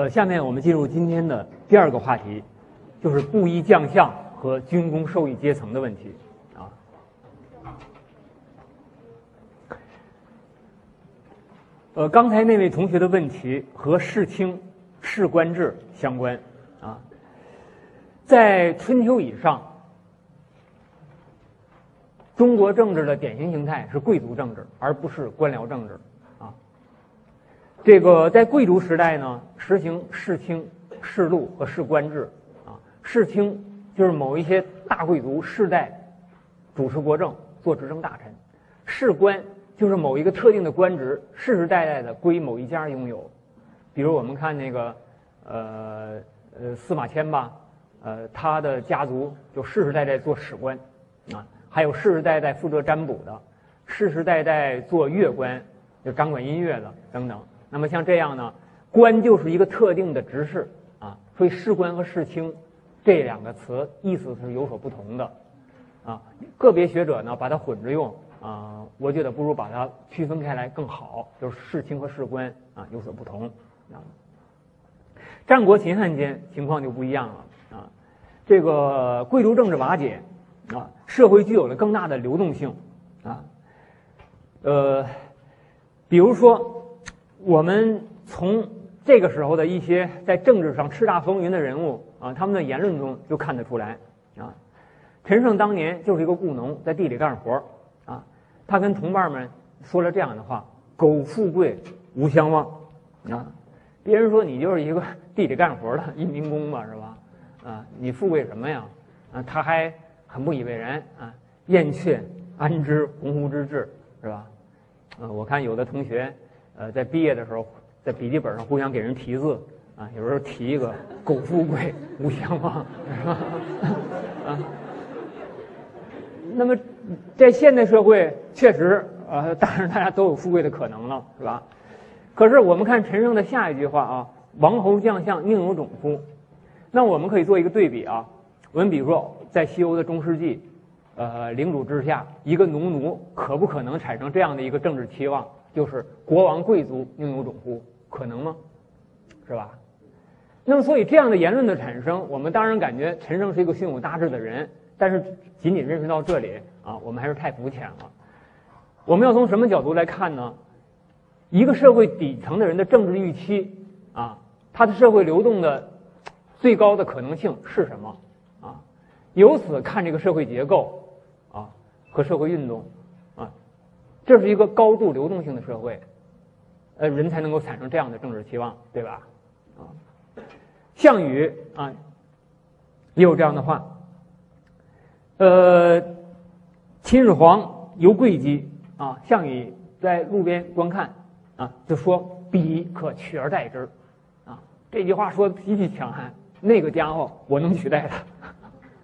呃，下面我们进入今天的第二个话题，就是布衣将相和军功授意阶层的问题啊。呃，刚才那位同学的问题和世卿、士官制相关啊。在春秋以上，中国政治的典型形态是贵族政治，而不是官僚政治。这个在贵族时代呢，实行世卿、世禄和士官制啊。世卿就是某一些大贵族世代主持国政，做执政大臣；士官就是某一个特定的官职，世世代代的归某一家拥有。比如我们看那个，呃呃，司马迁吧。呃，他的家族就世世代代做史官，啊，还有世世代代负责占卜的，世世代代做乐官，就掌管音乐的等等。那么像这样呢，官就是一个特定的职事啊，所以士官和士卿这两个词意思是有所不同的，啊，个别学者呢把它混着用啊，我觉得不如把它区分开来更好，就是士卿和士官啊有所不同啊。战国秦汉间情况就不一样了啊。这个贵族政治瓦解，啊，社会具有了更大的流动性，啊，呃，比如说，我们从这个时候的一些在政治上叱咤风云的人物啊，他们的言论中就看得出来，啊，陈胜当年就是一个雇农，在地里干活啊，他跟同伴们说了这样的话：“苟富贵，无相忘。”啊，别人说你就是一个地里干活的一民工吧，是吧？啊，你富贵什么呀？啊，他还很不以为然啊。燕雀安知鸿鹄之志，是吧？啊，我看有的同学，呃，在毕业的时候，在笔记本上互相给人题字啊，有时候提一个“苟富贵，勿相忘”，是吧？啊，那么在现代社会，确实，呃，当然大家都有富贵的可能了，是吧？可是我们看陈胜的下一句话啊：“王侯将相宁有种乎？”那我们可以做一个对比啊，我们比如说在西欧的中世纪，呃，领主之下，一个农奴可不可能产生这样的一个政治期望，就是国王贵族拥有种乎？可能吗？是吧？那么，所以这样的言论的产生，我们当然感觉陈胜是一个胸有大志的人，但是仅仅认识到这里啊，我们还是太肤浅了。我们要从什么角度来看呢？一个社会底层的人的政治预期啊，他的社会流动的。最高的可能性是什么？啊，由此看这个社会结构啊和社会运动，这是一个高度流动性的社会，呃，人才能够产生这样的政治期望，对吧？啊，项羽啊也有这样的话，呃，秦始皇游贵姬啊，项羽在路边观看啊，就说：“彼可取而代之。”啊，这句话说的极其强悍。那个家伙，我能取代他。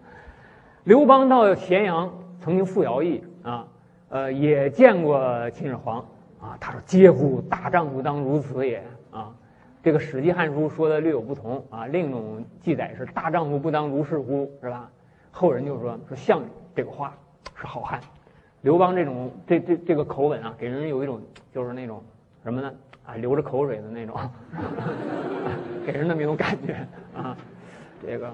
刘邦到咸阳，曾经傅徭役啊，呃，也见过秦始皇啊。他说：“嗟乎，大丈夫当如此也啊！”这个《史记·汉书》说的略有不同啊。另一种记载是：“大丈夫不当如是乎？”是吧？后人就说：“说项羽这个话是好汉。”刘邦这种这这这个口吻啊，给人有一种就是那种什么呢？啊，流着口水的那种。给人那么一种感觉啊，这个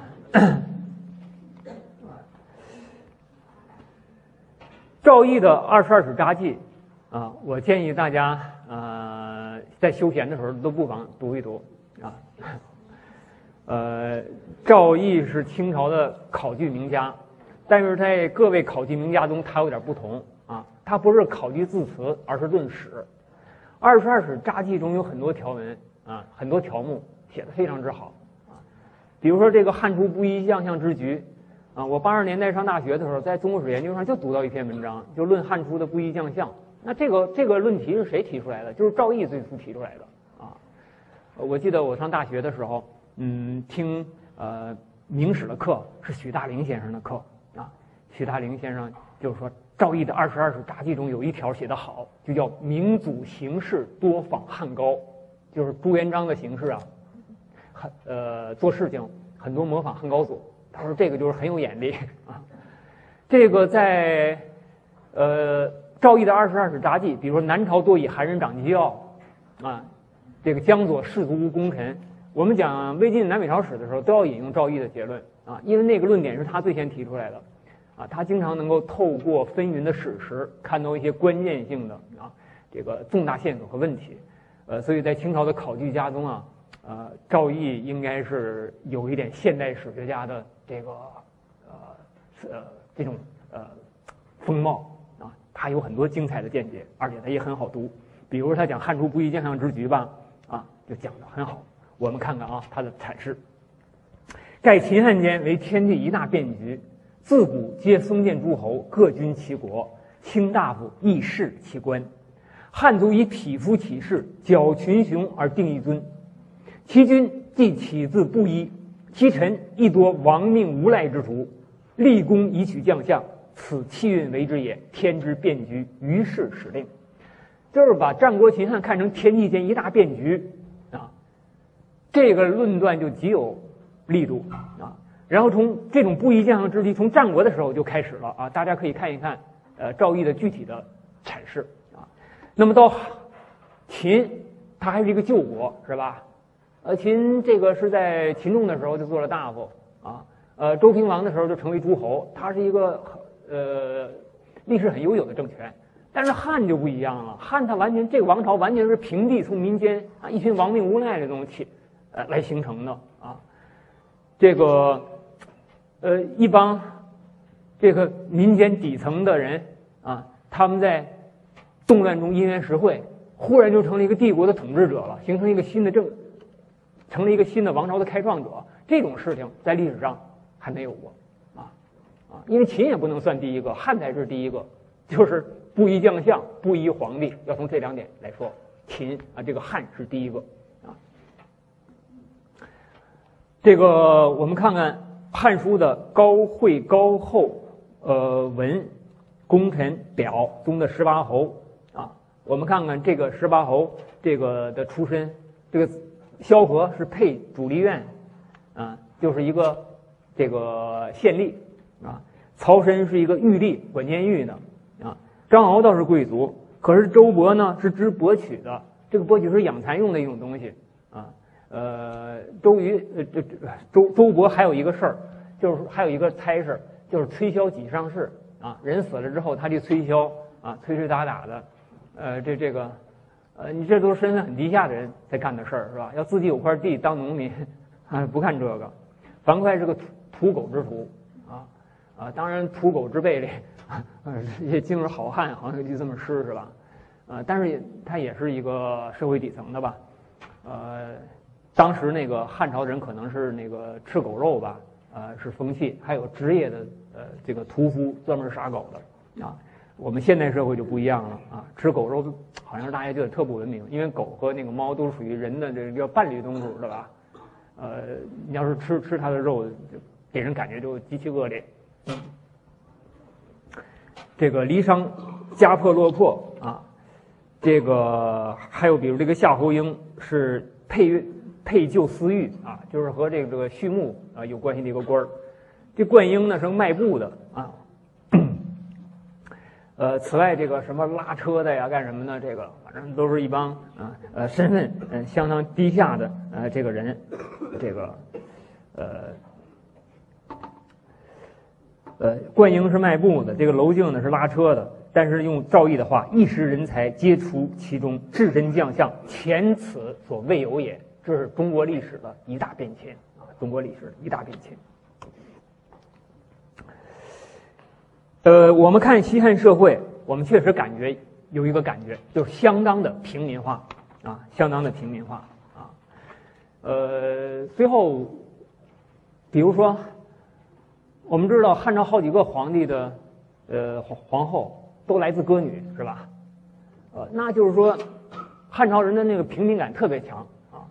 赵毅的二十二史札记啊，我建议大家呃在休闲的时候都不妨读一读啊。呃，赵毅是清朝的考据名家，但是在各位考据名家中，他有点不同啊，他不是考据字词，而是论史。二十二史札记中有很多条文啊，很多条目。写的非常之好，啊，比如说这个汉初布衣将相之局，啊，我八十年代上大学的时候，在中国史研究上就读到一篇文章，就论汉初的布衣将相。那这个这个论题是谁提出来的？就是赵翼最初提出来的，啊，我记得我上大学的时候，嗯，听呃明史的课是许大林先生的课，啊，许大林先生就是说赵翼的二十二史札记中有一条写得好，就叫明祖行事多仿汉高，就是朱元璋的形式啊。很呃，做事情很多模仿汉高祖，他说这个就是很有眼力啊。这个在呃赵翼的二十二史札记，比如说南朝多以韩人掌机要啊，这个江左士族无功臣我们讲魏晋南北朝史的时候，都要引用赵翼的结论啊，因为那个论点是他最先提出来的，啊，他经常能够透过纷纭的史实，看到一些关键性的啊这个重大线索和问题，呃，所以在清朝的考据家中啊，呃，赵翼应该是有一点现代史学家的这个呃呃这种呃风貌啊，他有很多精彩的见解，而且他也很好读，比如他讲汉初不义将相之局吧，啊，就讲的很好。我们看看啊，他的阐释。盖秦汉间为天地一大变局，自古皆封建诸侯各君其国，卿大夫亦视其官。汉族以匹夫起事，矫群雄而定一尊。其君既起自布衣，其臣亦多亡命无赖之徒，立功以取将相，此气运为之也。天之变局，于是始令。就是把战国秦汉看成天地间一大变局啊。这个论断就极有力度啊！然后从这种不一将相之敌，从战国的时候就开始了啊！大家可以看一看，呃，赵翼的具体的阐释啊。那么到秦，他还是一个旧国，是吧？呃，秦这个是在秦仲的时候就做了大夫啊，呃，周平王的时候就成为诸侯，他是一个呃历史很悠久的政权。但是汉就不一样了，汉他完全这个王朝完全是平地从民间啊一群亡命无赖的东西。呃，来形成的啊，这个呃一帮这个民间底层的人啊，他们在动乱中因缘实会，忽然就成了一个帝国的统治者了，形成一个新的政，成了一个新的王朝的开创者。这种事情在历史上还没有过啊啊，因为秦也不能算第一个，汉才是第一个，就是不依将相，不依皇帝。要从这两点来说，秦啊，这个汉是第一个啊。这个我们看看《汉书》的高惠高后呃文功臣表中的十八侯啊，我们看看这个十八侯这个的出身，这个萧何是配主力院啊，就是一个这个县吏啊，曹参是一个狱吏管监狱的啊，张敖倒是贵族，可是周勃呢是织帛曲的，这个帛曲是养蚕用的一种东西啊。呃，周瑜，呃，这周周勃还有一个事儿，就是还有一个差事，就是推销己上事啊。人死了之后，他去吹箫啊，吹吹打打的，呃，这这个，呃，你这都是身份很低下的人才干的事儿，是吧？要自己有块地当农民，啊，不干这个。樊哙是个土土狗之徒啊啊，当然土狗之辈里，也竟是好汉，好像有句这么诗是吧？啊，但是他也是一个社会底层的吧，呃。当时那个汉朝人可能是那个吃狗肉吧，呃，是风气，还有职业的呃这个屠夫专门杀狗的啊。我们现代社会就不一样了啊，吃狗肉好像是大家觉得特不文明，因为狗和那个猫都是属于人的这个叫伴侣动物，对吧？呃，你要是吃吃它的肉，就给人感觉就极其恶劣。这个离殇家破落魄啊，这个还有比如这个夏侯婴是配。配就私欲啊，就是和这个这个畜牧啊有关系的一个官儿。这冠英呢是卖布的啊。呃，此外这个什么拉车的呀，干什么的，这个反正都是一帮啊呃身份嗯相当低下的呃这个人，这个呃呃冠英是卖布的，这个娄敬呢是拉车的。但是用赵翼的话，一时人才皆出其中，至真将相，前此所未有也。这是中国历史的一大变迁啊！中国历史的一大变迁。呃，我们看西汉社会，我们确实感觉有一个感觉，就是相当的平民化啊，相当的平民化啊。呃，最后，比如说，我们知道汉朝好几个皇帝的呃皇皇后都来自歌女，是吧？呃，那就是说，汉朝人的那个平民感特别强。啊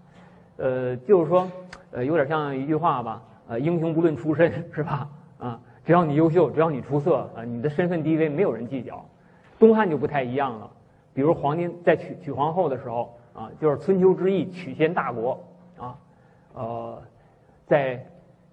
呃，就是说，呃，有点像一句话吧，呃，英雄不论出身，是吧？啊，只要你优秀，只要你出色，啊，你的身份地位没有人计较。东汉就不太一样了，比如皇帝在娶娶皇后的时候，啊，就是春秋之意，取先大国，啊，呃，在，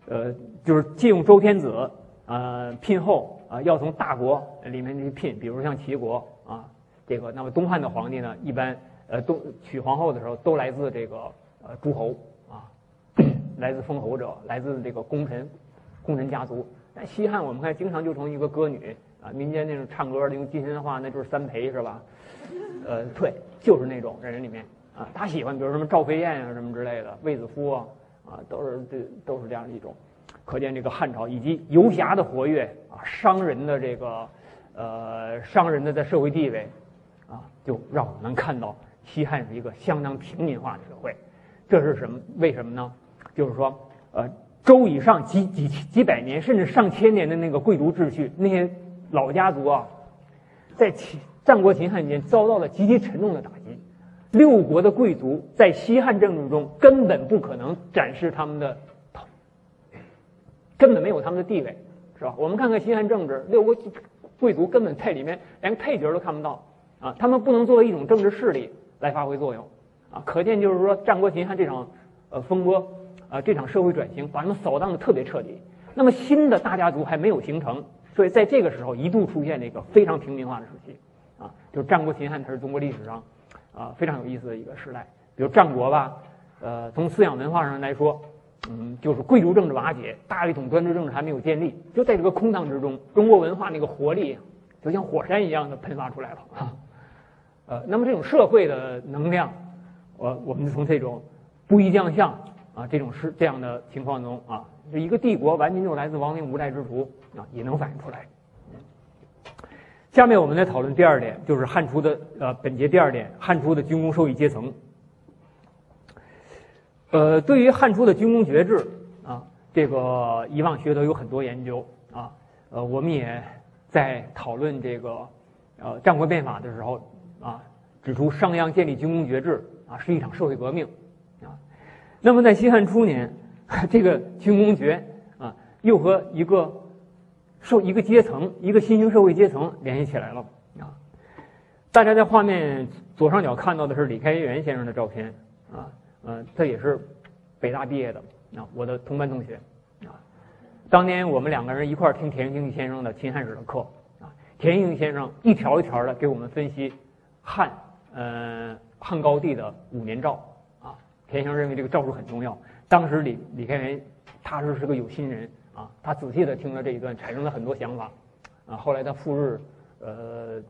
呃，就是借用周天子，呃，聘后，啊，要从大国里面去聘，比如像齐国，啊，这个，那么东汉的皇帝呢，一般，呃，都娶皇后的时候都来自这个。呃，诸侯啊，来自封侯者，来自这个功臣，功臣家族。西汉我们看经常就从一个歌女啊，民间那种唱歌的用金神话，那就是三陪是吧？呃，对，就是那种人里面啊，他喜欢比如什么赵飞燕啊什么之类的，卫子夫啊啊，都是这都是这样一种。可见这个汉朝以及游侠的活跃啊，商人的这个呃商人的在社会地位啊，就让我们看到西汉是一个相当平民化的社会。这是什么？为什么呢？就是说，呃，周以上几几几百年甚至上千年的那个贵族秩序，那些老家族啊，在秦战国秦汉间遭到了极其沉重的打击。六国的贵族在西汉政治中根本不可能展示他们的。根本没有他们的地位，是吧？我们看看西汉政治，六国贵族根本在里面连配角都看不到啊！他们不能作为一种政治势力来发挥作用啊！可见就是说，战国秦汉这场呃风波啊，这场社会转型把他们扫荡的特别彻底。那么新的大家族还没有形成，所以在这个时候一度出现了一个非常平民化的时期啊！就是战国秦汉，它是中国历史上啊非常有意思的一个时代。比如战国吧，呃，从思想文化上来说。嗯，就是贵族政治瓦解，大一统专制政治还没有建立，就在这个空档之中，中国文化那个活力就像火山一样的喷发出来了啊。呃，那么这种社会的能量，我我们就从这种不一将相啊这种是这样的情况中啊，一个帝国完全就来自亡灵无赖之徒啊，也能反映出来。下面我们来讨论第二点，就是汉初的呃本节第二点，汉初的军功授予阶层。呃，对于汉初的军功爵制啊，这个以往学者有很多研究啊。呃，我们也在讨论这个呃战国变法的时候啊，指出商鞅建立军功爵制啊是一场社会革命。那么在西汉初年，这个军功爵啊又和一个受一个阶层一个新兴社会阶层联系起来了啊。大家在画面左上角看到的是李开元先生的照片啊。嗯，他也是北大毕业的啊，我的同班同学啊。当年我们两个人一块儿听田经济先生的秦汉史的课啊，田经济先生一条一条的给我们分析汉呃汉高帝的五年诏。田先生认为这个诏书很重要。当时李李开元他是是个有心人啊，他仔细的听了这一段，产生了很多想法啊。后来他赴日呃，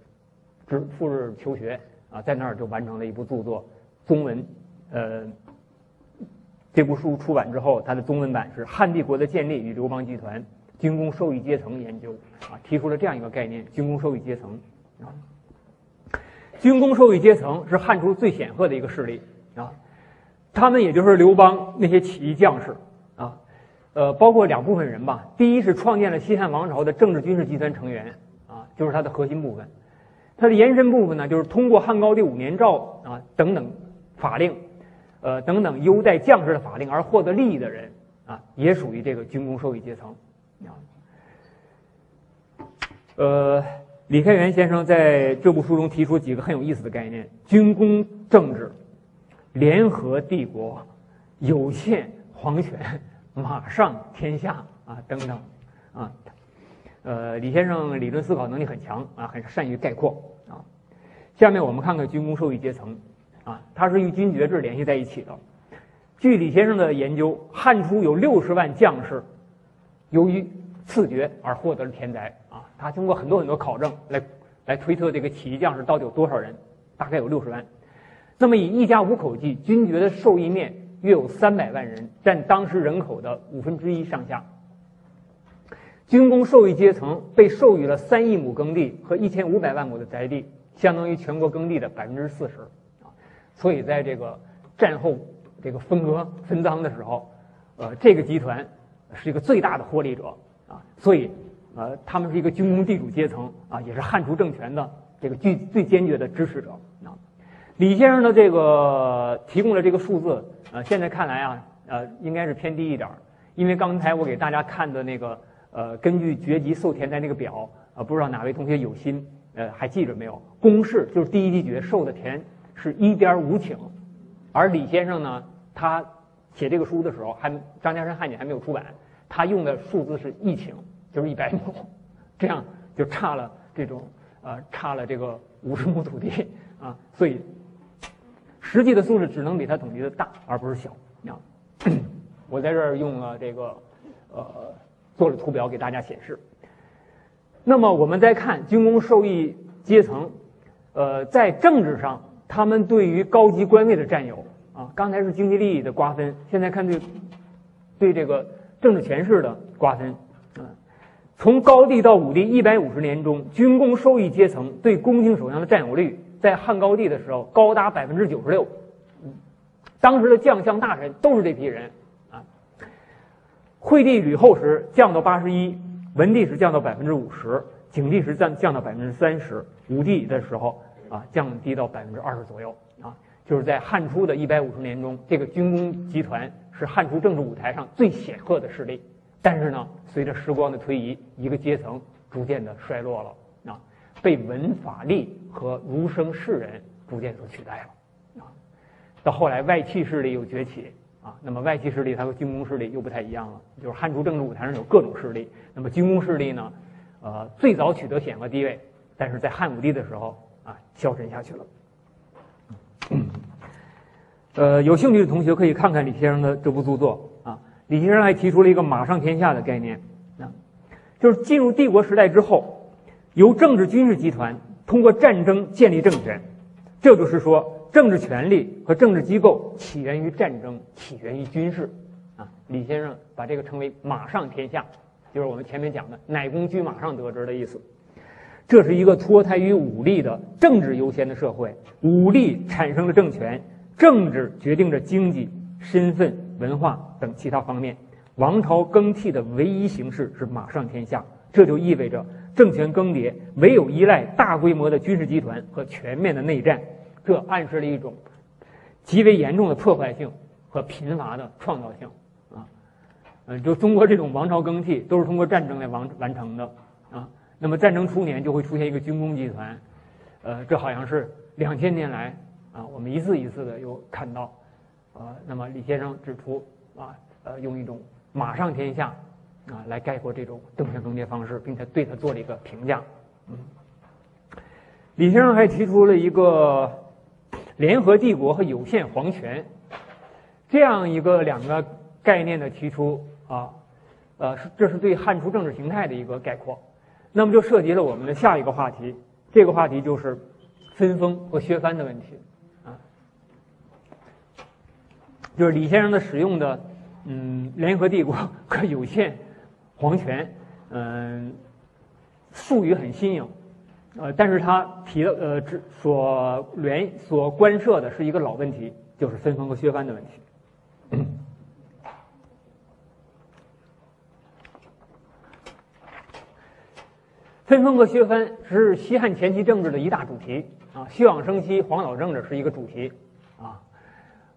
之赴日求学啊，在那儿就完成了一部著作中文。呃，这部书出版之后，它的中文版是《汉帝国的建立与刘邦集团军工授予阶层研究》啊，提出了这样一个概念：军工授予阶层啊。军工授予阶层是汉初最显赫的一个势力啊，他们也就是刘邦那些起义将士啊，呃，包括两部分人吧。第一是创建了西汉王朝的政治军事集团成员啊，就是它的核心部分；它的延伸部分呢，就是通过汉高帝五年诏啊等等法令。呃，等等优待将士的法令而获得利益的人啊，也属于这个军功授予阶层啊。呃，李开元先生在这部书中提出几个很有意思的概念：军功政治、联合帝国、有限皇权、马上天下啊等等啊。呃，李先生理论思考能力很强啊，很善于概括啊。下面我们看看军功授予阶层。啊，它是与军爵制联系在一起的。据李先生的研究，汉初有六十万将士，由于赐爵而获得了田宅。啊，他通过很多很多考证来来推测这个起义将士到底有多少人，大概有六十万。那么以一家五口计，军爵的受益面约有三百万人，占当时人口的五分之一上下。军工受益阶层被授予了三亿亩耕地和一千五百万亩的宅地，相当于全国耕地的百分之四十。所以，在这个战后这个分割分赃的时候，呃，这个集团是一个最大的获利者啊。所以，呃，他们是一个军工地主阶层啊，也是汉族政权的这个最最坚决的支持者。李先生的这个提供的这个数字，呃，现在看来啊，呃，应该是偏低一点儿，因为刚才我给大家看的那个呃，根据爵级授田的那个表啊，不知道哪位同学有心呃还记着没有？公式就是第一级爵授的田。是一点五顷，而李先生呢，他写这个书的时候，还张家山汉简还没有出版，他用的数字是一顷，就是一百亩，这样就差了这种呃差了这个五十亩土地啊，所以实际的数字只能比他统计的大，而不是小啊。我在这儿用了这个呃做了图表给大家显示。那么我们再看军工受益阶层，呃，在政治上，他们对于高级官位的占有啊，刚才是经济利益的瓜分，现在看对对这个政治权势的瓜分啊。从高帝到武帝一百五十年中，军工受益阶层对宫廷首相的占有率，在汉高帝的时候高达百分之九十六。当时的将相大臣都是这批人啊。惠帝吕后时降到八十一，文帝时降到百分之五十，景帝时降降到百分之三十，武帝的时候啊降低到百分之二十左右啊。就是在汉初的一百五十年中，这个军工集团是汉初政治舞台上最显赫的势力。但是呢，随着时光的推移，一个阶层逐渐的衰落了，被文法吏和儒生士人逐渐所取代了啊。到后来，外戚势力又崛起啊。那么，外戚势力它和军功势力又不太一样了。就是汉初政治舞台上有各种势力，那么军功势力呢，呃，最早取得显赫地位，但是在汉武帝的时候啊，消沉下去了。呃，有兴趣的同学可以看看李先生的这部著作啊。李先生还提出了一个“马上天下”的概念，啊，就是进入帝国时代之后，由政治军事集团通过战争建立政权，这就是说，政治权力和政治机构起源于战争，起源于军事，啊，李先生把这个称为“马上天下”，就是我们前面讲的“乃公居马上得之”的意思。这是一个脱胎于武力的政治优先的社会，武力产生了政权，政治决定着经济身份。文化等其他方面，王朝更替的唯一形式是马上天下。这就意味着政权更迭唯有依赖大规模的军事集团和全面的内战。这暗示了一种极为严重的破坏性和贫乏的创造性。啊，嗯，就中国这种王朝更替都是通过战争来完完成的。啊，那么战争初年就会出现一个军工集团。呃，这好像是两千年来啊，我们一次一次的又看到。呃，那么李先生指出啊，呃，用一种“马上天下”啊来概括这种政权更迭方式，并且对他做了一个评价。嗯，李先生还提出了一个联合帝国和有限皇权这样一个两个概念的提出啊，呃，这是对汉初政治形态的一个概括。那么就涉及了我们的下一个话题，这个话题就是分封和削藩的问题啊。就是李先生的使用的，嗯，联合帝国和有限皇权，嗯，术语很新颖，呃，但是他提的呃，所联所关涉的是一个老问题，就是分封和削藩的问题。分封和削藩是西汉前期政治的一大主题啊，休养生息、黄老政治是一个主题啊。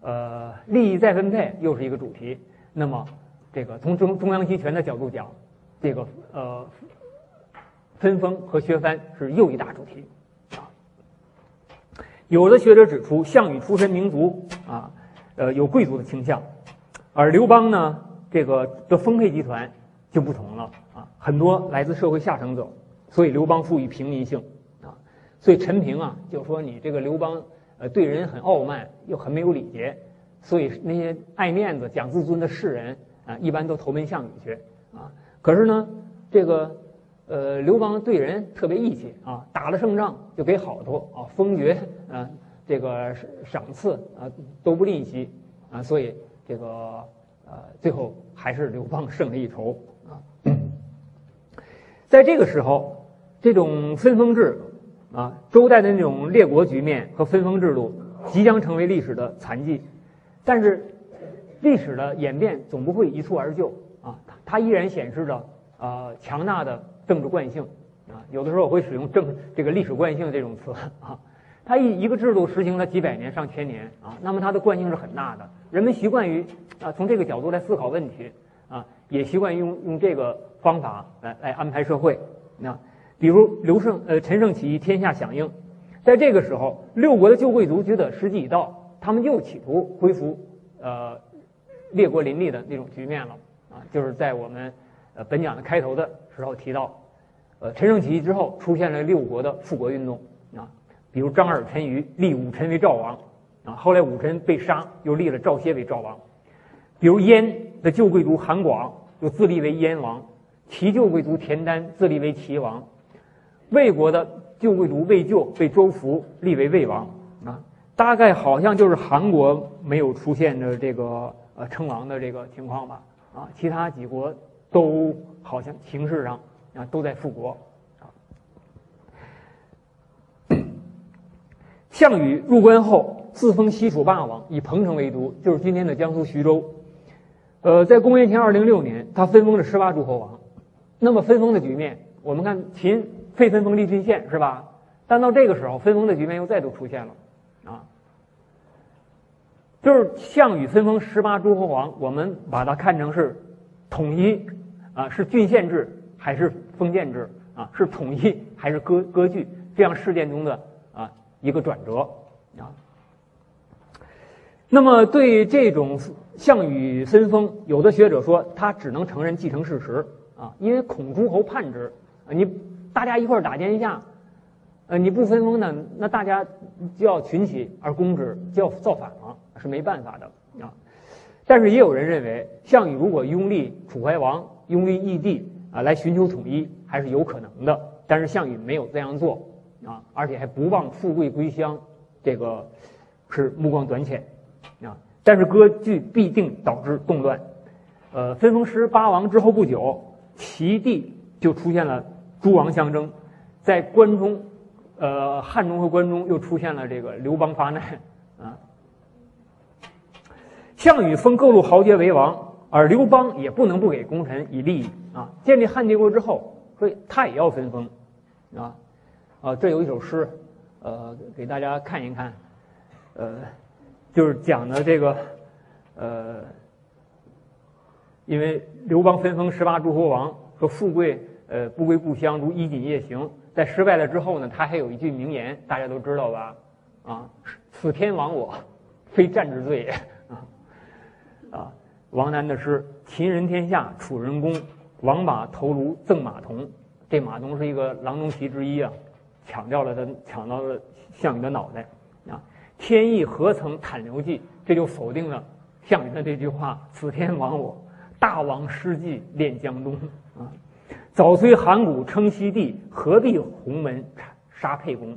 呃，利益再分配又是一个主题。那么，这个从中中央集权的角度讲，这个呃，分封和削藩是又一大主题。有的学者指出，项羽出身民族啊，呃，有贵族的倾向，而刘邦呢，这个的丰沛集团就不同了啊，很多来自社会下层者，所以刘邦赋予平民性啊，所以陈平啊就说你这个刘邦。呃，对人很傲慢，又很没有礼节，所以那些爱面子、讲自尊的士人啊，一般都投奔项羽去啊。可是呢，这个呃，刘邦对人特别义气啊，打了胜仗就给好处啊，封爵啊，这个赏赐啊都不吝惜啊，所以这个呃，最后还是刘邦胜了一筹啊。在这个时候，这种分封制。啊，周代的那种列国局面和分封制度即将成为历史的残迹，但是历史的演变总不会一蹴而就啊，它依然显示着呃强大的政治惯性啊。有的时候我会使用“政”这个历史惯性这种词啊，它一一个制度实行了几百年、上千年啊，那么它的惯性是很大的，人们习惯于啊从这个角度来思考问题啊，也习惯用用这个方法来来安排社会那。比如刘胜，呃，陈胜起义，天下响应。在这个时候，六国的旧贵族觉得时机已到，他们又企图恢复，呃，列国林立的那种局面了。啊，就是在我们，呃，本讲的开头的时候提到，呃，陈胜起义之后，出现了六国的复国运动。啊，比如张耳、陈馀立武臣为赵王。啊，后来武臣被杀，又立了赵歇为赵王。比如燕的旧贵族韩广又自立为燕王，齐旧贵族田丹自立为齐王，魏国的旧贵族魏咎被周服立为魏王啊。大概好像就是韩国没有出现的这个称王的这个情况吧啊，其他几国都好像形式上啊都在复国啊。项羽入关后自封西楚霸王，以彭城为都，就是今天的江苏徐州。呃，在公元前二零六年，他分封了十八诸侯王。那么分封的局面，我们看秦废分封立郡县是吧？但到这个时候，分封的局面又再度出现了啊。就是项羽分封十八诸侯王，我们把它看成是统一啊，是郡县制还是封建制啊？是统一还是割割据？这样事件中的啊一个转折啊。那么对这种项羽分封，有的学者说他只能承认继承事实啊，因为孔诸侯叛之啊，你大家一块打天下，呃你不分封呢，那大家就要群起而攻之，就要造反了。是没办法的啊，但是也有人认为，项羽如果拥立楚怀王，拥立义帝啊，来寻求统一，还是有可能的。但是项羽没有这样做啊，而且还不忘富贵归乡，这个是目光短浅啊。但是割据必定导致动乱，呃，分封十八王之后不久，齐地就出现了诸王相争，在关中，呃，汉中和关中又出现了这个刘邦发难。项羽封各路豪杰为王，而刘邦也不能不给功臣以利益啊。建立汉帝国之后，所以他也要分封，啊，啊，这有一首诗，呃，给大家看一看，呃，就是讲的这个，呃，因为刘邦分封十八诸侯王，说富贵呃不归故乡，如衣锦夜行。在失败了之后呢，他还有一句名言，大家都知道吧？啊，此天亡我，非战之罪也。啊，王楠的诗：“秦人天下，楚人公，王把头颅赠马童。”这马童是一个郎中旗之一啊，抢掉了他，抢到了项羽的脑袋啊！天意何曾袒刘季？这就否定了项羽的这句话：“此天亡我，大王失计恋江东。”啊，早虽函谷称西帝，何必鸿门杀沛公？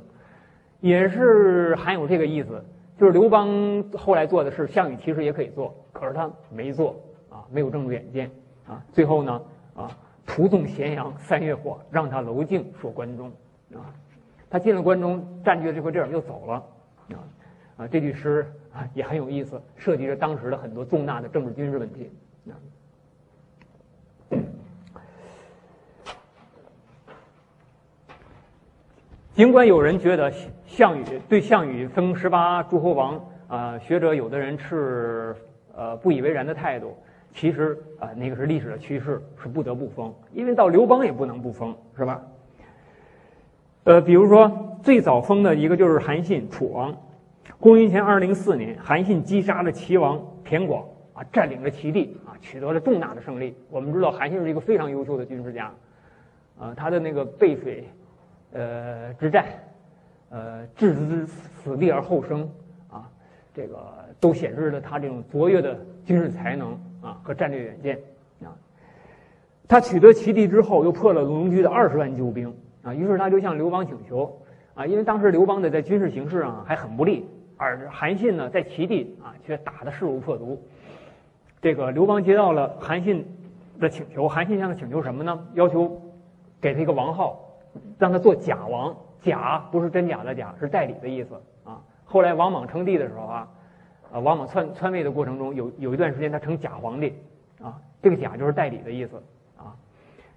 也是含有这个意思。就是刘邦后来做的事，项羽其实也可以做，可是他没做啊，没有这么远见啊。最后呢，啊，徒纵咸阳三月火，让他娄敬说关中啊。他进了关中，占据了这块地儿，又走了啊啊。这句诗啊也很有意思，涉及着当时的很多重大的政治军事问题啊。尽管有人觉得项羽对项羽封十八诸侯王啊，学者有的人持呃不以为然的态度，其实啊那个是历史的趋势，是不得不封，因为到刘邦也不能不封，是吧？呃，比如说最早封的一个就是韩信，楚王。公元前二零四年，韩信击杀了齐王田广啊，占领了齐地啊，取得了重大的胜利。我们知道韩信是一个非常优秀的军事家，啊，他的那个背水。呃，之战，呃，置之死地而后生，啊，这个都显示了他这种卓越的军事才能啊和战略远见啊。他取得齐地之后，又破了龙驹的二十万救兵啊，于是他就向刘邦请求啊，因为当时刘邦呢在军事形势上还很不利，而韩信呢在齐地啊却打得势如破竹。这个刘邦接到了韩信的请求，韩信向他请求什么呢？要求给他一个王号。让他做假王，假不是真假的假，是代理的意思啊。后来王莽称帝的时候啊，啊，王莽篡篡位的过程中，有有一段时间他称假皇帝，啊，这个假就是代理的意思啊。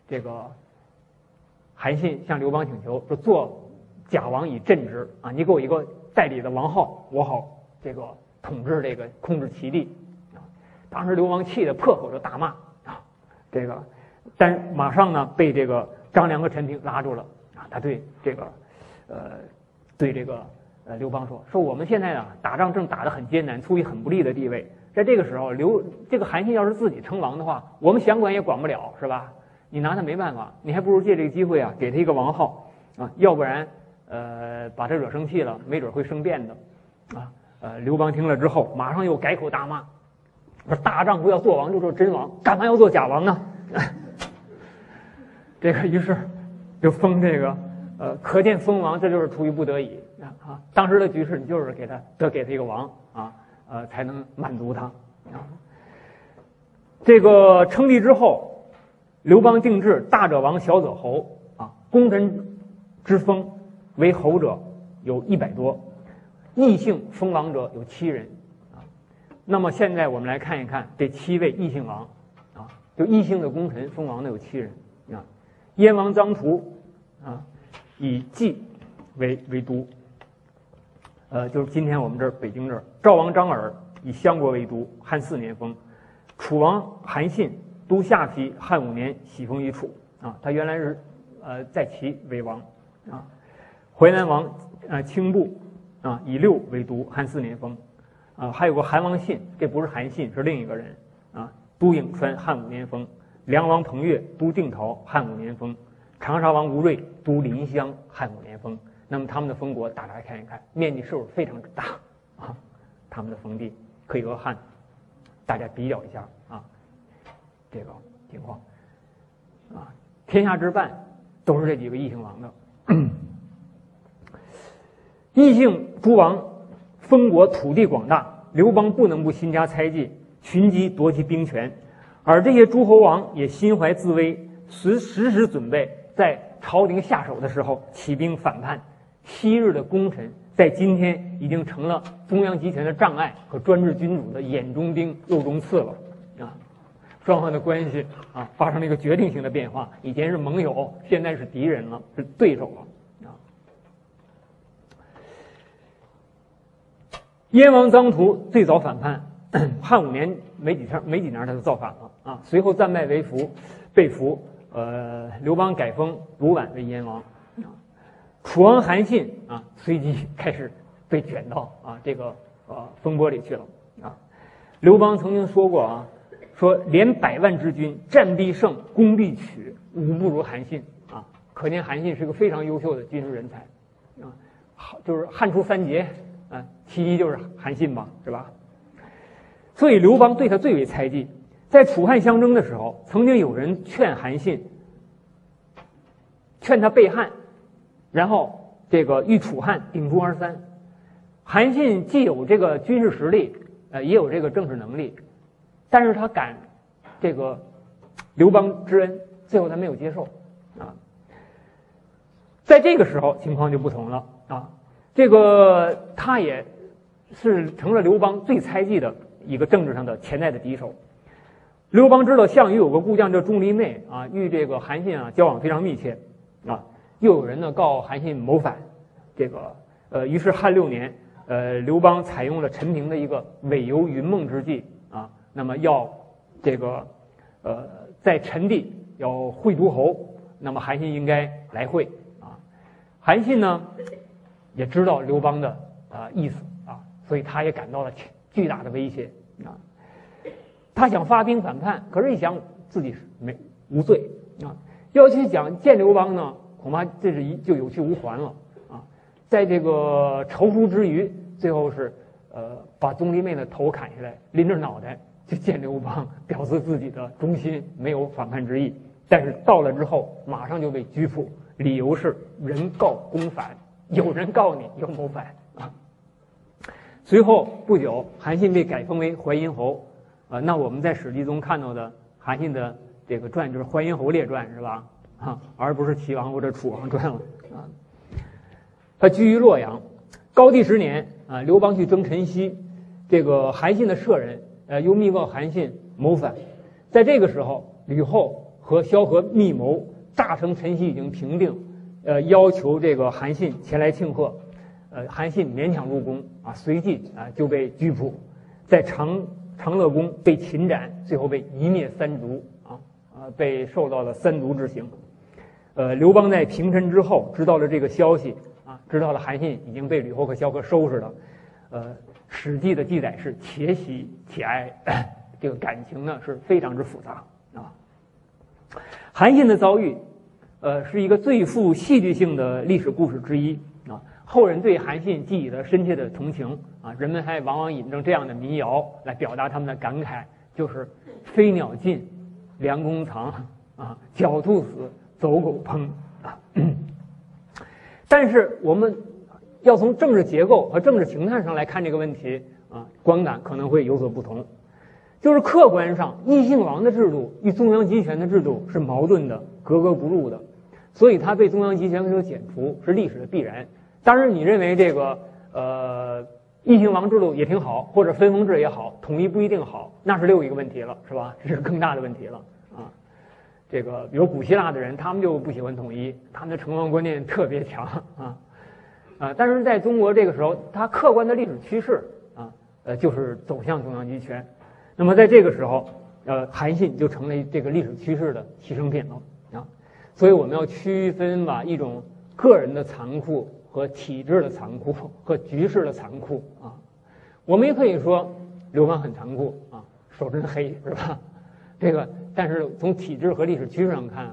这个韩信向刘邦请求说，做假王以镇之啊，你给我一个代理的王号，我好这个统治这个控制齐地啊。当时刘邦气得破口就大骂啊，这个，但马上呢被这个。张良和陈平拉住了啊！他对这个，呃，对这个呃刘邦说：“说我们现在啊打仗正打得很艰难，处于很不利的地位。在这个时候，刘这个韩信要是自己称王的话，我们想管也管不了，是吧？你拿他没办法，你还不如借这个机会啊，给他一个王号啊，要不然呃把他惹生气了，没准会生变的啊。”呃，刘邦听了之后，马上又改口大骂，说大丈夫要做王就做真王，干嘛要做假王呢？这个于是就封这个，呃，可见封王这就是出于不得已啊。当时的局势，你就是给他得给他一个王啊，呃，才能满足他啊。这个称帝之后，刘邦定制大者王，小者侯啊。功臣之封为侯者有一百多，异姓封王者有七人啊。那么现在我们来看一看这七位异姓王啊，就异姓的功臣封王的有七人啊。燕王臧荼，啊，以纪为为都，呃，就是今天我们这儿北京这儿。赵王张耳以相国为都，汉四年封。楚王韩信都下邳，汉五年喜封于楚。啊，他原来是呃在齐为王。啊，淮南王呃轻布，啊以六为都，汉四年封。啊，还有个韩王信，这不是韩信，是另一个人。啊，都颍川，汉五年封。梁王彭越都定陶，汉五年封；长沙王吴瑞都临湘，汉五年封。那么他们的封国，大家来看一看，面积是不是非常之大啊？他们的封地可以和汉大家比较一下啊，这个情况啊，天下之半都是这几个异姓王的。异姓诸王封国土地广大，刘邦不能不新加猜忌，寻机夺其兵权。而这些诸侯王也心怀自危，时时时准备在朝廷下手的时候起兵反叛。昔日的功臣，在今天已经成了中央集权的障碍和专制君主的眼中钉、肉中刺了。啊，双方的关系啊发生了一个决定性的变化。以前是盟友，现在是敌人了，是对手了。啊，燕王臧荼最早反叛。汉五年没几天，没几年他就造反了啊！随后战败为俘，被俘。呃，刘邦改封卢绾为燕王。楚王韩信啊，随即开始被卷到啊这个呃风波里去了啊。刘邦曾经说过啊，说连百万之军，战必胜，攻必取，无不如韩信啊！可见韩信是个非常优秀的军事人才啊。好，就是汉初三杰啊，其一就是韩信吧，是吧？所以刘邦对他最为猜忌，在楚汉相争的时候，曾经有人劝韩信，劝他背汉，然后这个与楚汉鼎足而三。韩信既有这个军事实力，呃，也有这个政治能力，但是他感这个刘邦之恩，最后他没有接受啊。在这个时候，情况就不同了啊，这个他也是成了刘邦最猜忌的。一个政治上的潜在的敌手，刘邦知道项羽有个故将叫钟离昧啊，与这个韩信啊交往非常密切啊，又有人呢告韩信谋反，这个呃，于是汉六年，呃，刘邦采用了陈平的一个伪游云梦之计啊，那么要这个呃在陈地要会诸侯，那么韩信应该来会啊，韩信呢也知道刘邦的啊意思啊，所以他也感到了。巨大的威胁啊！他想发兵反叛，可是，一想自己没无罪啊，要去讲见刘邦呢，恐怕这是一就有去无还了啊！在这个踌躇之余，最后是呃把钟离昧的头砍下来，拎着脑袋去见刘邦，表示自己的忠心，没有反叛之意。但是到了之后，马上就被拘捕，理由是人告公反，有人告你有谋反啊。随后不久，韩信被改封为淮阴侯，啊，那我们在《史记》中看到的韩信的这个传就是《淮阴侯列传》，是吧？啊，而不是齐王或者楚王传了啊。他居于洛阳。高帝十年啊，刘邦去征陈豨，这个韩信的舍人呃又密告韩信谋反。在这个时候，吕后和萧何密谋，诈称陈豨已经平定，呃，要求这个韩信前来庆贺。呃，韩信勉强入宫啊，随即啊就被拘捕，在长长乐宫被擒斩，最后被一灭三族啊啊，被受到了三族之刑。呃，刘邦在平陈之后知道了这个消息啊，知道了韩信已经被吕后和萧何收拾了。呃，《史记》的记载是且喜且哀，这个感情呢是非常之复杂啊。韩信的遭遇，呃，是一个最富戏剧性的历史故事之一啊。后人对韩信寄予了深切的同情啊，人们还往往引证这样的民谣来表达他们的感慨，就是飞鸟尽，良弓藏啊，狡兔死，走狗烹啊。但是我们要从政治结构和政治形态上来看这个问题啊，观感可能会有所不同。就是客观上，异姓王的制度与中央集权的制度是矛盾的、格格不入的，所以它被中央集权所减除是历史的必然。当然，你认为这个呃异姓王制度也挺好，或者分封制也好，统一不一定好，那是另一个问题了，是吧？这是更大的问题了啊。这个比如古希腊的人，他们就不喜欢统一，他们的城邦观念特别强啊啊。但是在中国这个时候，它客观的历史趋势啊，呃，就是走向中央集权。那么在这个时候，呃，韩信就成了这个历史趋势的牺牲品了啊。所以我们要区分吧一种个人的残酷和体制的残酷和局势的残酷啊。我们也可以说刘邦很残酷啊，手真黑是吧？这个，但是从体制和历史趋势上看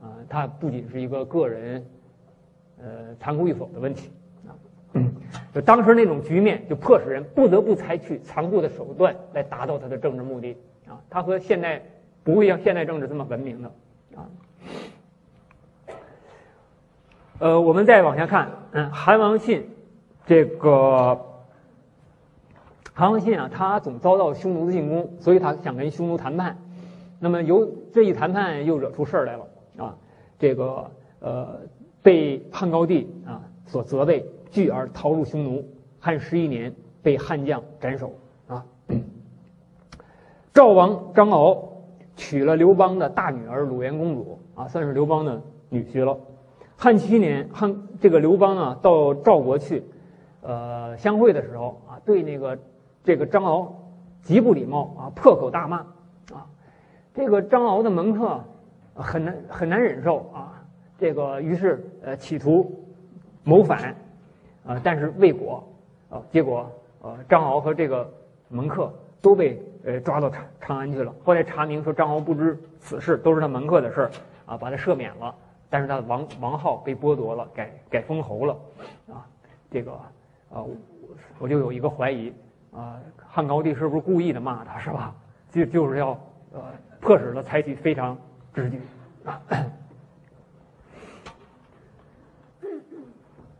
啊，它不仅是一个个人呃残酷与否的问题啊。就当时那种局面，就迫使人不得不采取残酷的手段来达到他的政治目的啊。他和现代不会像现代政治这么文明的啊。呃，我们再往下看，嗯，韩王信这个韩王信啊，他总遭到匈奴的进攻，所以他想跟匈奴谈判。那么由这一谈判又惹出事儿来了啊。这个呃，被汉高帝啊所责备。惧而逃入匈奴，汉十一年被汉将斩首啊。赵王张敖娶了刘邦的大女儿鲁元公主啊，算是刘邦的女婿了。汉七年，汉这个刘邦啊到赵国去，呃相会的时候啊，对那个这个张敖极不礼貌啊，破口大骂啊。这个张敖的门客很难很难忍受啊，这个于是呃企图谋反。啊，但是未果，啊，结果，呃，张敖和这个门客都被呃抓到长长安去了。后来查明说，张敖不知此事，都是他门客的事儿，啊，把他赦免了，但是他的王王号被剥夺了，改改封侯了，啊，这个，啊，我就有一个怀疑，啊，汉高帝是不是故意的骂他，是吧？就就是要呃迫使他采取非常之举，啊。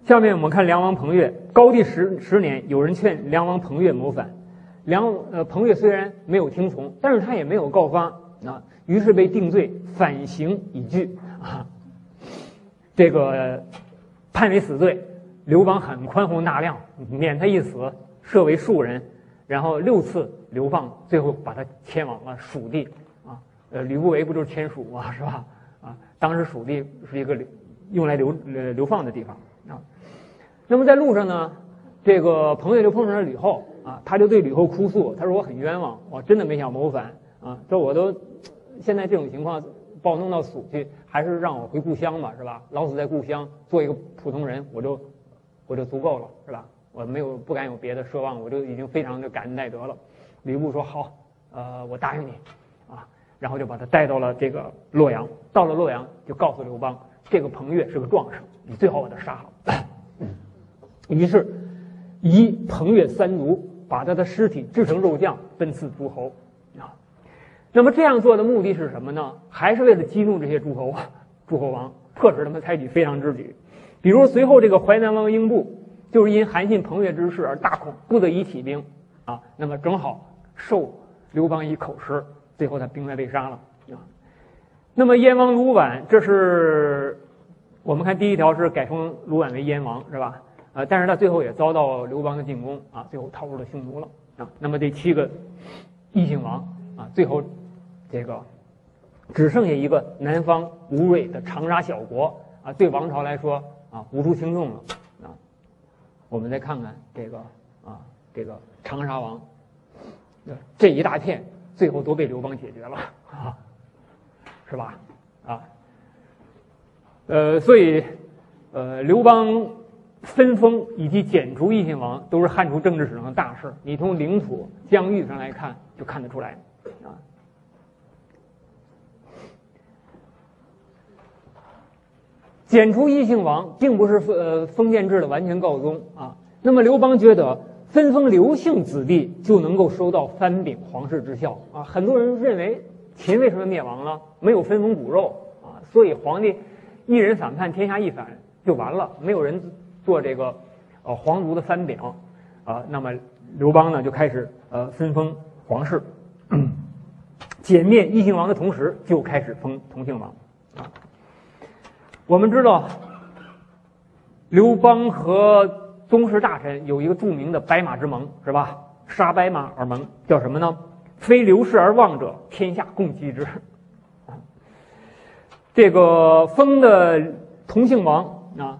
下面我们看梁王彭越，高帝十十年，有人劝梁王彭越谋反，梁呃彭越虽然没有听从，但是他也没有告发啊，于是被定罪，反刑已具啊，这个判为死罪。刘邦很宽宏大量，免他一死，赦为庶人，然后六次流放，最后把他迁往了蜀地啊。呃，吕不韦不就是迁蜀嘛，是吧？啊，当时蜀地是一个流用来流呃流放的地方啊。那么在路上呢，这个彭越就碰上了吕后啊，他就对吕后哭诉，他说我很冤枉，我真的没想谋反啊，这我都现在这种情况把我弄到蜀去，还是让我回故乡吧，是吧？老死在故乡，做一个普通人，我就我就足够了，是吧？我没有不敢有别的奢望，我就已经非常的感恩戴德了。吕布说好，呃，我答应你啊，然后就把他带到了这个洛阳，到了洛阳就告诉刘邦，这个彭越是个壮士，你最好把他杀了。于是，一彭越三族把他的尸体制成肉酱，分赐诸侯。那么这样做的目的是什么呢？还是为了激怒这些诸侯诸侯王，迫使他们采取非常之举。比如随后这个淮南王英布，就是因韩信、彭越之事而大恐，不得已起兵啊。那么正好受刘邦以口实，最后他兵败被杀了啊。那么燕王卢绾，这是我们看第一条是改封卢绾为燕王，是吧？啊，但是他最后也遭到刘邦的进攻啊，最后逃入了匈奴了啊。那么这七个异姓王啊，最后这个只剩下一个南方吴芮的长沙小国啊，对王朝来说啊无足轻重了啊。我们再看看这个啊，这个长沙王，这一大片最后都被刘邦解决了啊，是吧？啊，呃，所以呃，刘邦。分封以及剪除异姓王都是汉初政治史上的大事你从领土疆域上来看，就看得出来啊。剪除异姓王，并不是封呃封建制的完全告终啊。那么刘邦觉得分封刘姓子弟就能够收到藩饼皇室之效啊。很多人认为秦为什么灭亡了？没有分封骨肉啊，所以皇帝一人反叛，天下一反就完了，没有人做这个呃皇族的藩饼啊。那么刘邦呢就开始呃分封皇室，歼灭异姓王的同时就开始封同姓王。我们知道刘邦和。宗室大臣有一个著名的白马之盟，是吧？杀白马而盟，叫什么呢？非刘氏而望者，天下共击之。这个封的同姓王啊，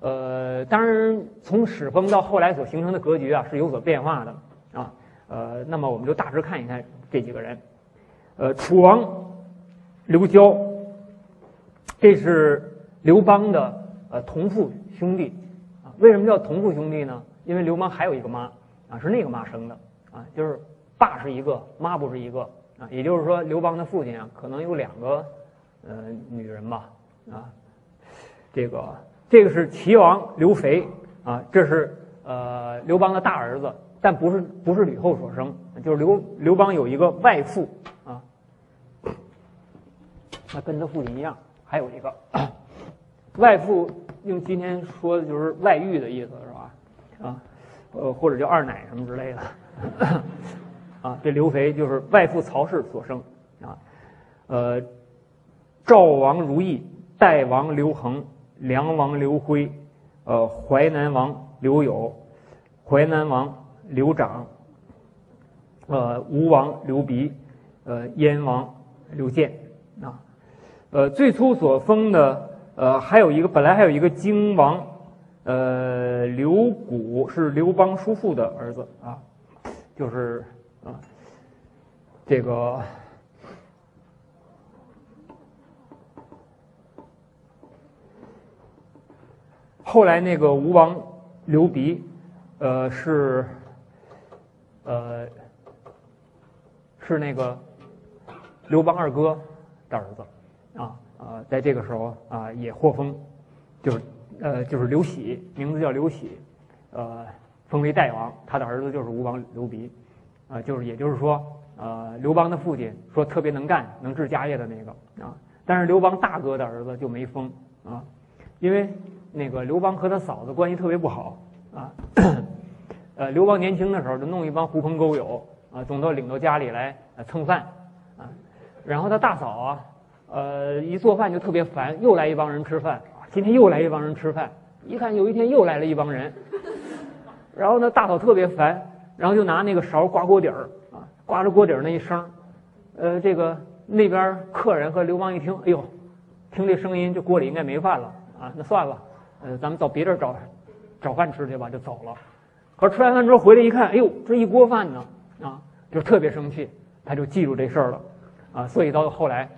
呃，当然从始封到后来所形成的格局啊是有所变化的啊。呃，那么我们就大致看一看这几个人。呃，楚王刘交，这是刘邦的呃同父兄弟啊。为什么叫同父兄弟呢？因为刘邦还有一个妈啊，是那个妈生的啊，就是爸是一个，妈不是一个啊。也就是说，刘邦的父亲啊，可能有两个呃女人吧啊。这个这个是齐王刘肥啊，这是呃刘邦的大儿子，但不是不是吕后所生，就是刘刘邦有一个外父啊，那跟他父亲一样，还有一个外父。用今天说的就是外遇的意思是吧？啊，呃，或者叫二奶什么之类的，啊，这刘肥就是外父曹氏所生啊，呃，赵王如意、代王刘恒、梁王刘辉、呃，淮南王刘友、淮南王刘长、呃，吴王刘鼻、呃，燕王刘建啊，呃，最初所封的。呃，还有一个，本来还有一个荆王，呃，刘古是刘邦叔父的儿子啊，就是啊，这个后来那个吴王刘鼻，呃，是呃是那个刘邦二哥的儿子啊。呃，在这个时候啊，也获封，就是呃，就是刘喜，名字叫刘喜，呃，封为代王。他的儿子就是吴王刘鼻，啊，就是也就是说，呃，刘邦的父亲说特别能干、能治家业的那个啊。但是刘邦大哥的儿子就没封啊，因为那个刘邦和他嫂子关系特别不好啊。呃，刘邦年轻的时候就弄一帮狐朋狗友啊，总到领到家里来蹭饭啊，然后他大嫂啊。呃，一做饭就特别烦，又来一帮人吃饭！今天又来一帮人吃饭，一看有一天又来了一帮人，然后呢，大嫂特别烦，然后就拿那个勺刮锅底儿啊，刮着锅底儿那一声，呃，这个那边客人和刘邦一听，哎呦，听这声音，这锅里应该没饭了啊，那算了，呃，咱们到别地儿找找饭吃去吧，就走了。可是吃完饭之后回来一看，哎呦，这一锅饭呢，啊，就特别生气，他就记住这事儿了，啊，所以到后来。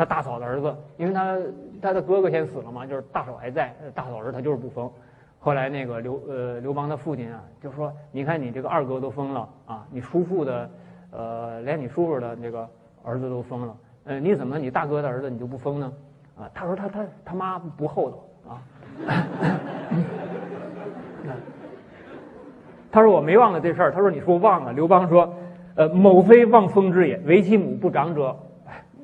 他大嫂的儿子，因为他他的哥哥先死了嘛，就是大嫂还在，大嫂儿子他就是不封。后来那个刘呃刘邦的父亲啊，就说：“你看你这个二哥都封了啊，你叔父的，呃，连你叔叔的那个儿子都封了，呃，你怎么你大哥的儿子你就不封呢？”啊，他说他他他妈不厚道啊。他说我没忘了这事儿，他说你说忘了。刘邦说：“呃，某非忘封之也，为其母不长者。”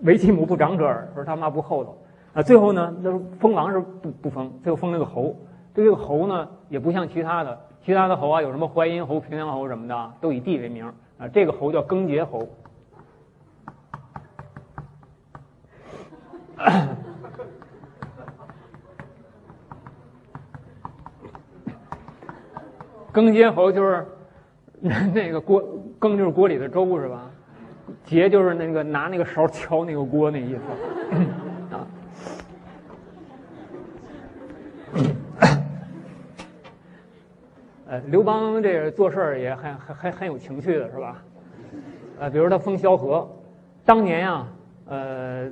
为其母不长者耳，说他妈不厚道啊！最后呢，那封王是不不封，最后封了个侯。这个侯呢，也不像其他的，其他的侯啊，有什么淮阴侯、平阳侯什么的，都以地为名啊。这个侯叫更节侯。更节侯就是那个锅，更就是锅里的粥是吧？节就是那个拿那个勺敲那个锅那意思 啊。呃，刘邦这个做事儿也很很很很有情趣的是吧？呃，比如他封萧何，当年啊，呃，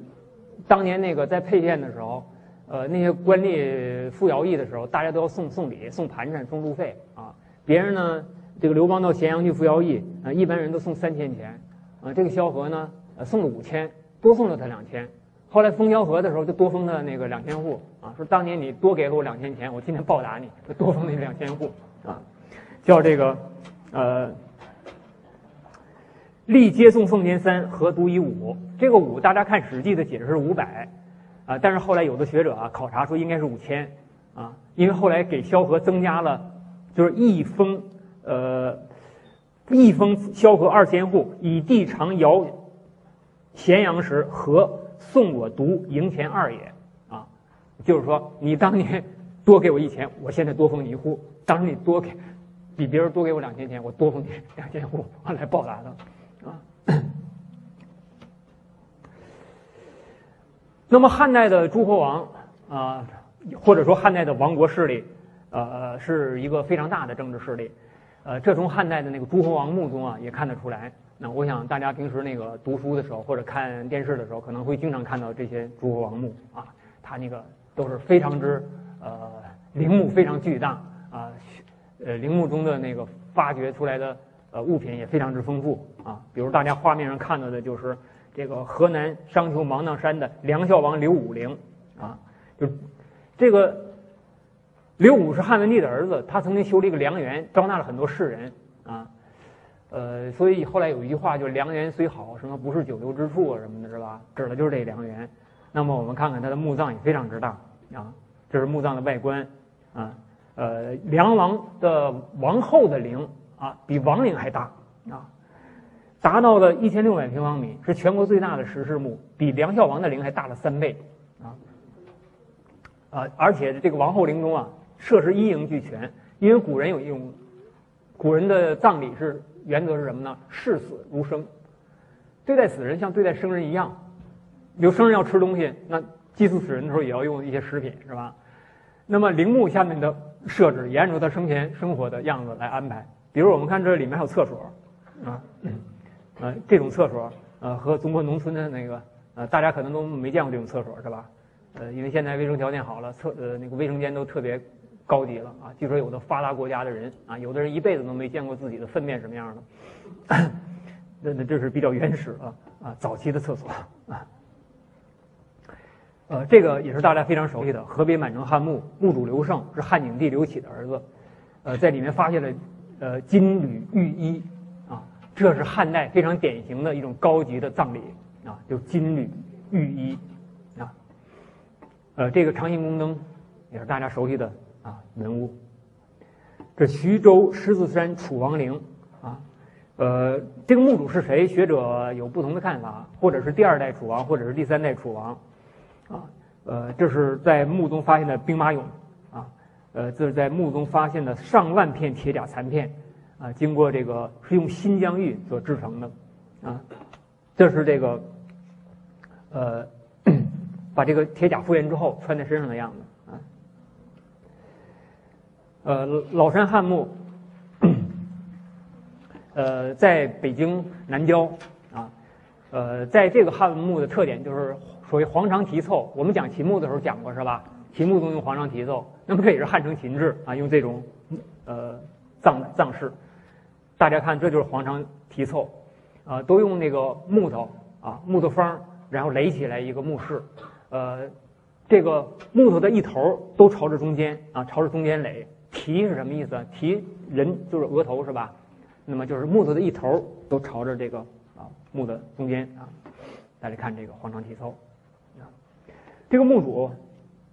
当年那个在沛县的时候，呃，那些官吏服徭役的时候，大家都要送送礼、送盘缠、送路费啊。别人呢，这个刘邦到咸阳去服徭役啊，一般人都送三千钱。啊，这个萧何呢，呃，送了五千，多送了他两千。后来封萧何的时候，就多封他那个两千户啊，说当年你多给了我两千钱，我今天报答你，就多封那两千户啊。叫这个呃，历接送奉年三，合独以五。这个五，大家看《史记》的解释是五百啊，但是后来有的学者啊考察说应该是五千啊，因为后来给萧何增加了，就是一封呃，一封萧何二千户，以地长尧咸阳时，和送我独营前二也啊，就是说你当年多给我一钱，我现在多封你一户，当时你多给。比别人多给我两千钱，我多封你两千户 我来报答他，啊。那么汉代的诸侯王啊，或者说汉代的王国势力，呃，是一个非常大的政治势力，呃，这从汉代的那个诸侯王墓中啊也看得出来。那我想大家平时那个读书的时候或者看电视的时候，可能会经常看到这些诸侯王墓啊，它那个都是非常之呃陵墓非常巨大啊。呃，陵墓中的那个发掘出来的呃物品也非常之丰富啊，比如大家画面上看到的就是这个河南商丘芒砀山的梁孝王刘武陵啊，就这个刘武是汉文帝的儿子，他曾经修了一个梁园，招纳了很多士人啊，呃，所以后来有一句话，就梁园虽好，什么不是久留之处啊什么的，是吧？指的就是这梁园。那么我们看看他的墓葬也非常之大啊，这是墓葬的外观啊。呃，梁王的王后的陵啊，比王陵还大啊，达到了一千六百平方米，是全国最大的石室墓，比梁孝王的陵还大了三倍啊啊！而且这个王后陵中啊，设施一应俱全，因为古人有一种，古人的葬礼是原则是什么呢？视死如生，对待死人像对待生人一样，比如生人要吃东西，那祭祀死人的时候也要用一些食品，是吧？那么陵墓下面的。设置也按照他生前生活的样子来安排，比如我们看这里面还有厕所，啊，呃，这种厕所，呃，和中国农村的那个，呃，大家可能都没见过这种厕所是吧？呃，因为现在卫生条件好了，厕呃那个卫生间都特别高级了啊。据说有的发达国家的人啊，有的人一辈子都没见过自己的粪便什么样的，那那这是比较原始啊啊早期的厕所啊。呃，这个也是大家非常熟悉的河北满城汉墓，墓主刘胜是汉景帝刘启的儿子，呃，在里面发现了呃金缕玉衣，啊，这是汉代非常典型的一种高级的葬礼啊，就金缕玉衣，啊，呃，这个长信宫灯也是大家熟悉的啊文物。这徐州狮子山楚王陵啊，呃，这个墓主是谁？学者有不同的看法，或者是第二代楚王，或者是第三代楚王。啊，呃，这是在墓中发现的兵马俑，啊，呃，这是在墓中发现的上万片铁甲残片，啊，经过这个是用新疆玉所制成的，啊，这是这个，呃，把这个铁甲复原之后穿在身上的样子，呃，老山汉墓，呃，在北京南郊，啊，呃，在这个汉墓的特点就是。所谓黄肠题凑，我们讲秦墓的时候讲过是吧？秦墓中用黄肠题凑，那么这也是汉承秦制啊，用这种呃葬葬式。大家看，这就是黄肠题凑，啊，都用那个木头啊木头方，然后垒起来一个墓室，呃，这个木头的一头都朝着中间啊，朝着中间垒。提是什么意思？提人就是额头是吧？那么就是木头的一头都朝着这个啊木的中间啊。大家看这个黄肠题凑。这个墓主，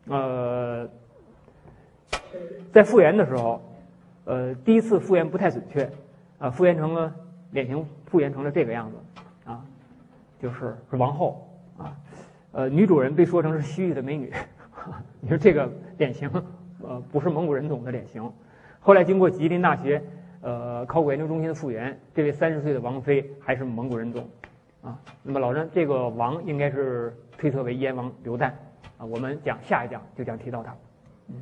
呃，在复原的时候，呃，第一次复原不太准确，啊，复原成了脸型，复原成了这个样子，啊，就是是王后，啊，呃，女主人被说成是西域的美女，你说这个脸型，呃，不是蒙古人种的脸型。后来经过吉林大学呃考古研究中心的复原，这位三十岁的王妃还是蒙古人种，啊，那么老张这个王应该是推测为燕王刘旦。啊，我们讲下一讲就将提到他，嗯，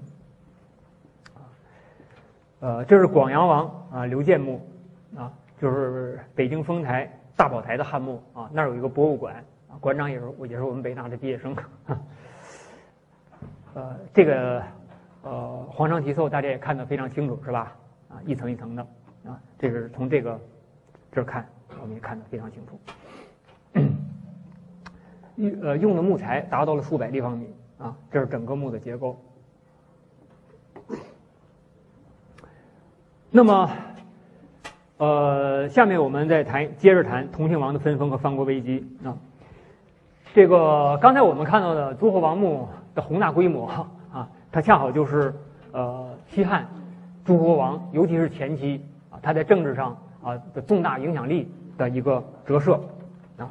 啊，呃，这是广阳王啊刘建墓，啊，就是北京丰台大宝台的汉墓啊，那儿有一个博物馆啊，馆长也是我也是我们北大的毕业生，呃，这个呃黄肠题凑大家也看得非常清楚是吧？啊，一层一层的啊，这是从这个这儿看，我们也看得非常清楚。用呃用的木材达到了数百立方米啊，这是整个墓的结构。那么，呃，下面我们再谈，接着谈同姓王的分封和藩国危机啊。这个刚才我们看到的诸侯王墓的宏大规模他，恰好就是呃西汉诸侯王，尤其是前期啊，他在政治上啊的重大影响力的一个折射啊。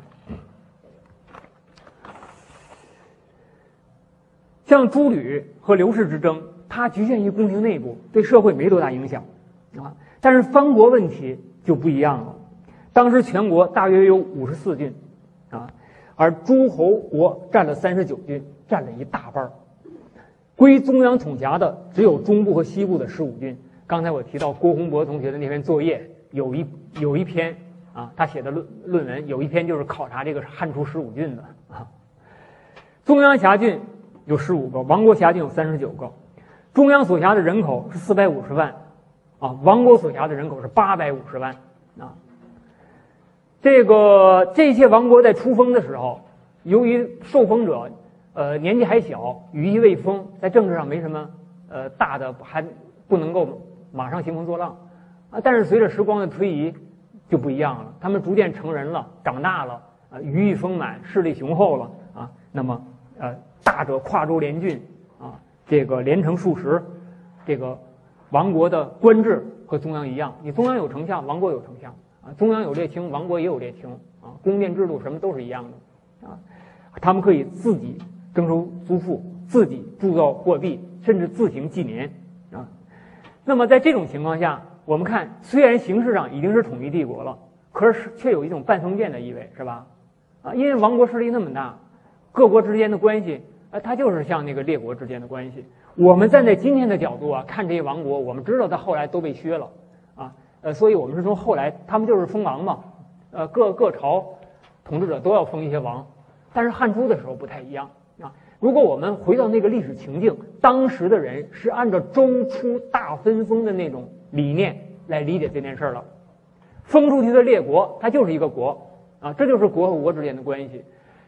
像诸吕和刘氏之争，它局限于宫廷内部，对社会没多大影响。啊，但是藩国问题就不一样了。当时全国大约有五十四郡，啊，而诸侯国占了三十九郡，占了一大半儿。归中央统辖的只有中部和西部的十五郡。刚才我提到郭洪博同学的那篇作业，有一有一篇啊，他写的论论文有一篇就是考察这个汉初十五郡的啊。中央辖郡有十五个，王国辖郡有三十九个，中央所辖的人口是四百五十万。啊，王国所辖的人口是八百五十万啊。这个这些王国在出封的时候，由于受封者呃年纪还小，羽翼未丰，在政治上没什么呃大的，还不能够马上兴风作浪啊。但是随着时光的推移，就不一样了。他们逐渐成人了，长大了啊，羽翼丰满，势力雄厚了啊。那么呃，大者跨州连郡啊，这个连城数十，这个。王国的官制和中央一样，你中央有丞相，王国有丞相啊；中央有列卿，王国也有列卿啊。宫殿制度什么都是一样的啊。他们可以自己征收租赋，自己铸造货币，甚至自行纪年啊。那么在这种情况下，我们看，虽然形式上已经是统一帝国了，可是却有一种半封建的意味，是吧？啊，因为王国势力那么大，各国之间的关系，啊，它就是像那个列国之间的关系。我们站在今天的角度啊，看这些王国，我们知道他后来都被削了，啊，呃，所以我们是从后来他们就是封王嘛，呃，各各朝统治者都要封一些王，但是汉初的时候不太一样。如果我们回到那个历史情境，当时的人是按照周初大分封的那种理念来理解这件事儿了，封出去的列国，它就是一个国啊，这就是国和国之间的关系。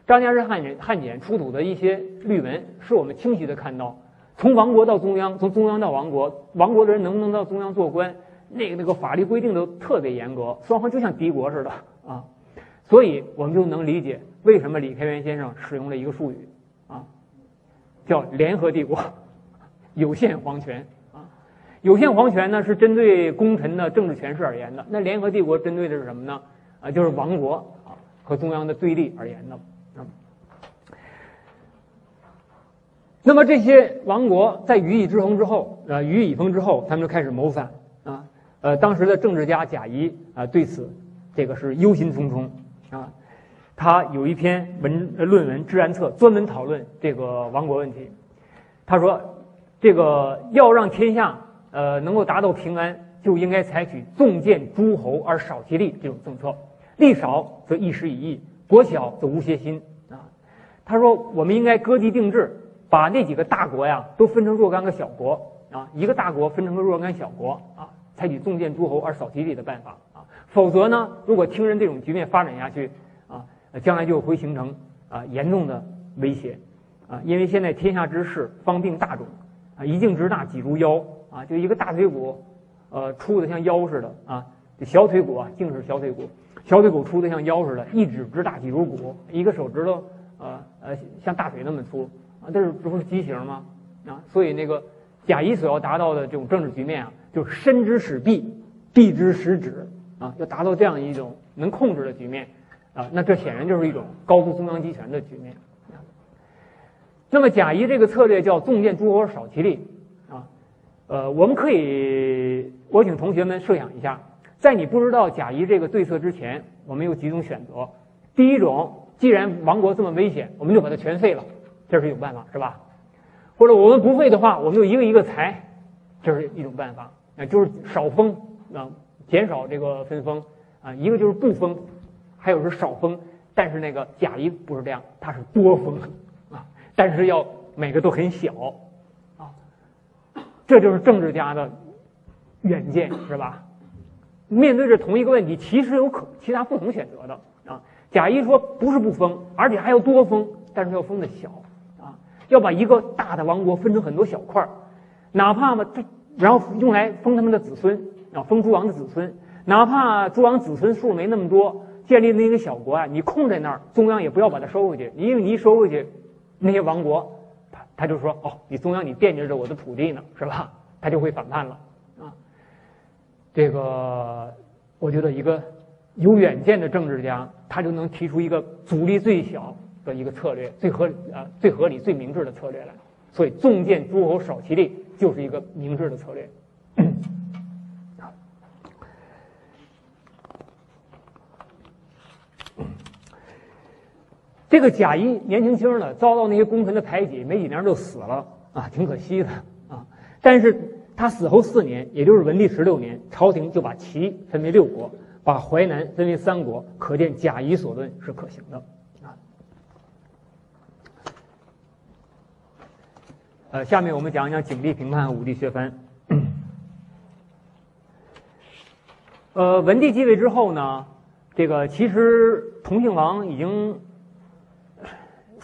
张家氏汉简汉简出土的一些律文，是我们清晰的看到。从王国到中央，从中央到王国，王国的人能不能到中央做官？那个那个法律规定都特别严格，双方就像敌国似的啊。所以我们就能理解为什么李开元先生使用了一个术语，叫联合帝国，有限皇权啊。有限皇权呢是针对功臣的政治权势而言的，那联合帝国针对的是什么呢？啊，就是王国啊和中央的对立而言的。那么这些王国在羽翼之衡之后，呃，羽翼已封之后，他们就开始谋反啊。呃，当时的政治家贾谊啊，对此这个是忧心忡忡啊。他有一篇文论文《治安策》，专门讨论这个亡国问题。他说，这个要让天下呃能够达到平安，就应该采取重建诸侯而少其力这种政策。力少则一时一义，国小则无邪心啊。他说，我们应该割地定制。把那几个大国呀都分成若干个小国啊，一个大国分成个若干小国啊，采取重建诸侯而少其力的办法啊，否则呢，如果听人这种局面发展下去，将来就会形成啊严重的威胁啊，因为现在天下之势方病大种啊，一径之大几如腰啊，就一个大腿骨，呃，粗的像腰似的啊，这小腿骨啊，竟是小腿骨，小腿骨粗的像腰似的，一指之大几如骨，一个手指头呃呃像大腿那么粗。啊，这是这不是畸形吗？啊，所以那个贾谊所要达到的这种政治局面啊，就是伸之使臂，臂之使指啊，要达到这样一种能控制的局面啊，那这显然就是一种高度中央集权的局面。那么贾谊这个策略叫重建诸侯少其力啊，呃，我们可以，我请同学们设想一下，在你不知道贾谊这个对策之前，我们有几种选择。第一种，既然亡国这么危险，我们就把它全废了。这是一种办法，是吧？或者我们不废的话，我们就一个一个裁，这是一种办法啊，就是少封啊，减少这个分封啊。一个就是不封，还有是少封。但是那个贾谊不是这样，他是多封啊，但是要每个都很小啊。这就是政治家的远见，是吧？面对着同一个问题，其实有可其他不同选择的啊。贾谊说不是不封，而且还要多封，但是要封的小。啊要把一个大的王国分成很多小块儿，哪怕嘛，这然后用来封他们的子孙啊，封诸王的子孙，哪怕诸王子孙数没那么多，建立那个小国啊，你空在那儿，中央也不要把它收回去，因为你一收回去，那些王国，他他就说哦，你中央你惦记着我的土地呢，是吧？他就会反叛了啊。这个我觉得一个有远见的政治家，他就能提出一个阻力最小的一个策略，最合啊最合理、最明智的策略来。所以，重建诸侯，少其力，就是一个明智的策略。这个贾谊年轻轻的，遭到那些功臣的排挤，没几年就死了啊，挺可惜的啊。但是他死后四年，也就是文帝十六年，朝廷就把齐分为六国，把淮南分为三国，可见贾谊所论是可行的啊。呃，下面我们讲一讲景帝评判武帝削藩。呃，文帝继位之后呢，这个其实同姓王已经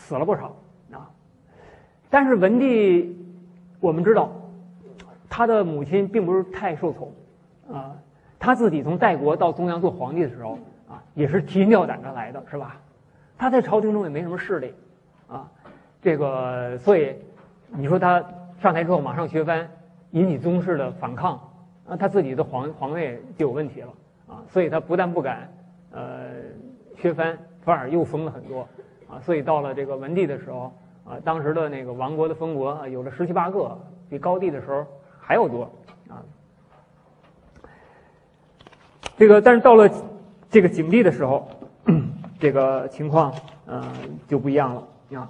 死了不少啊，但是文帝我们知道，他的母亲并不是太受宠啊，他自己从代国到中央做皇帝的时候啊，也是提心吊胆的来的，是吧？他在朝廷中也没什么势力啊，这个所以。你说他上台之后马上削藩，引起宗室的反抗，啊，他自己的皇皇位就有问题了啊，所以他不但不敢呃削藩，反而又封了很多啊，所以到了这个文帝的时候啊，当时的那个王国的封国啊，有了十七八个，比高帝的时候还要多啊。这个但是到了这个景帝的时候，这个情况呃就不一样了啊，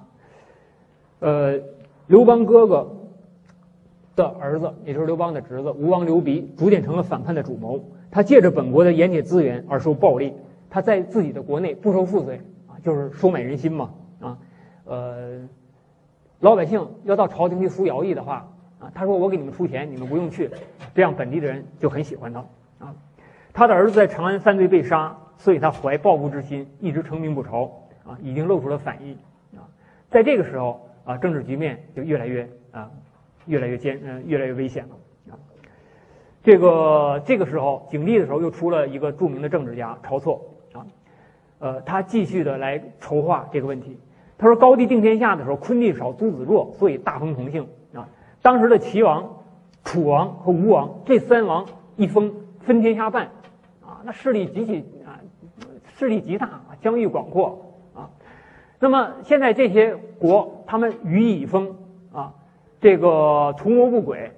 呃。刘邦哥哥的儿子，也就是刘邦的侄子吴王刘濞，逐渐成了反叛的主谋。他借着本国的盐铁资源而受暴利，他在自己的国内不收赋税，就是收买人心嘛啊。呃，老百姓要到朝廷去服徭役的话啊，他说我给你们出钱，你们不用去，这样本地的人就很喜欢他啊。他的儿子在长安犯罪被杀，所以他怀报复之心，一直成名不朝啊，已经露出了反意啊。在这个时候。啊，政治局面就越来越啊，越来越艰嗯，越来越危险了啊。这个这个时候，景帝的时候又出了一个著名的政治家晁错，呃，他继续的来筹划这个问题。他说，高帝定天下的时候，昆弟少，诸子弱，所以大封同姓啊。当时的齐王、楚王和吴王这三王一封，分天下半啊，那势力极其啊，势力极大，疆域广阔啊。那么现在这些国，他们予以封啊，这个图谋不轨，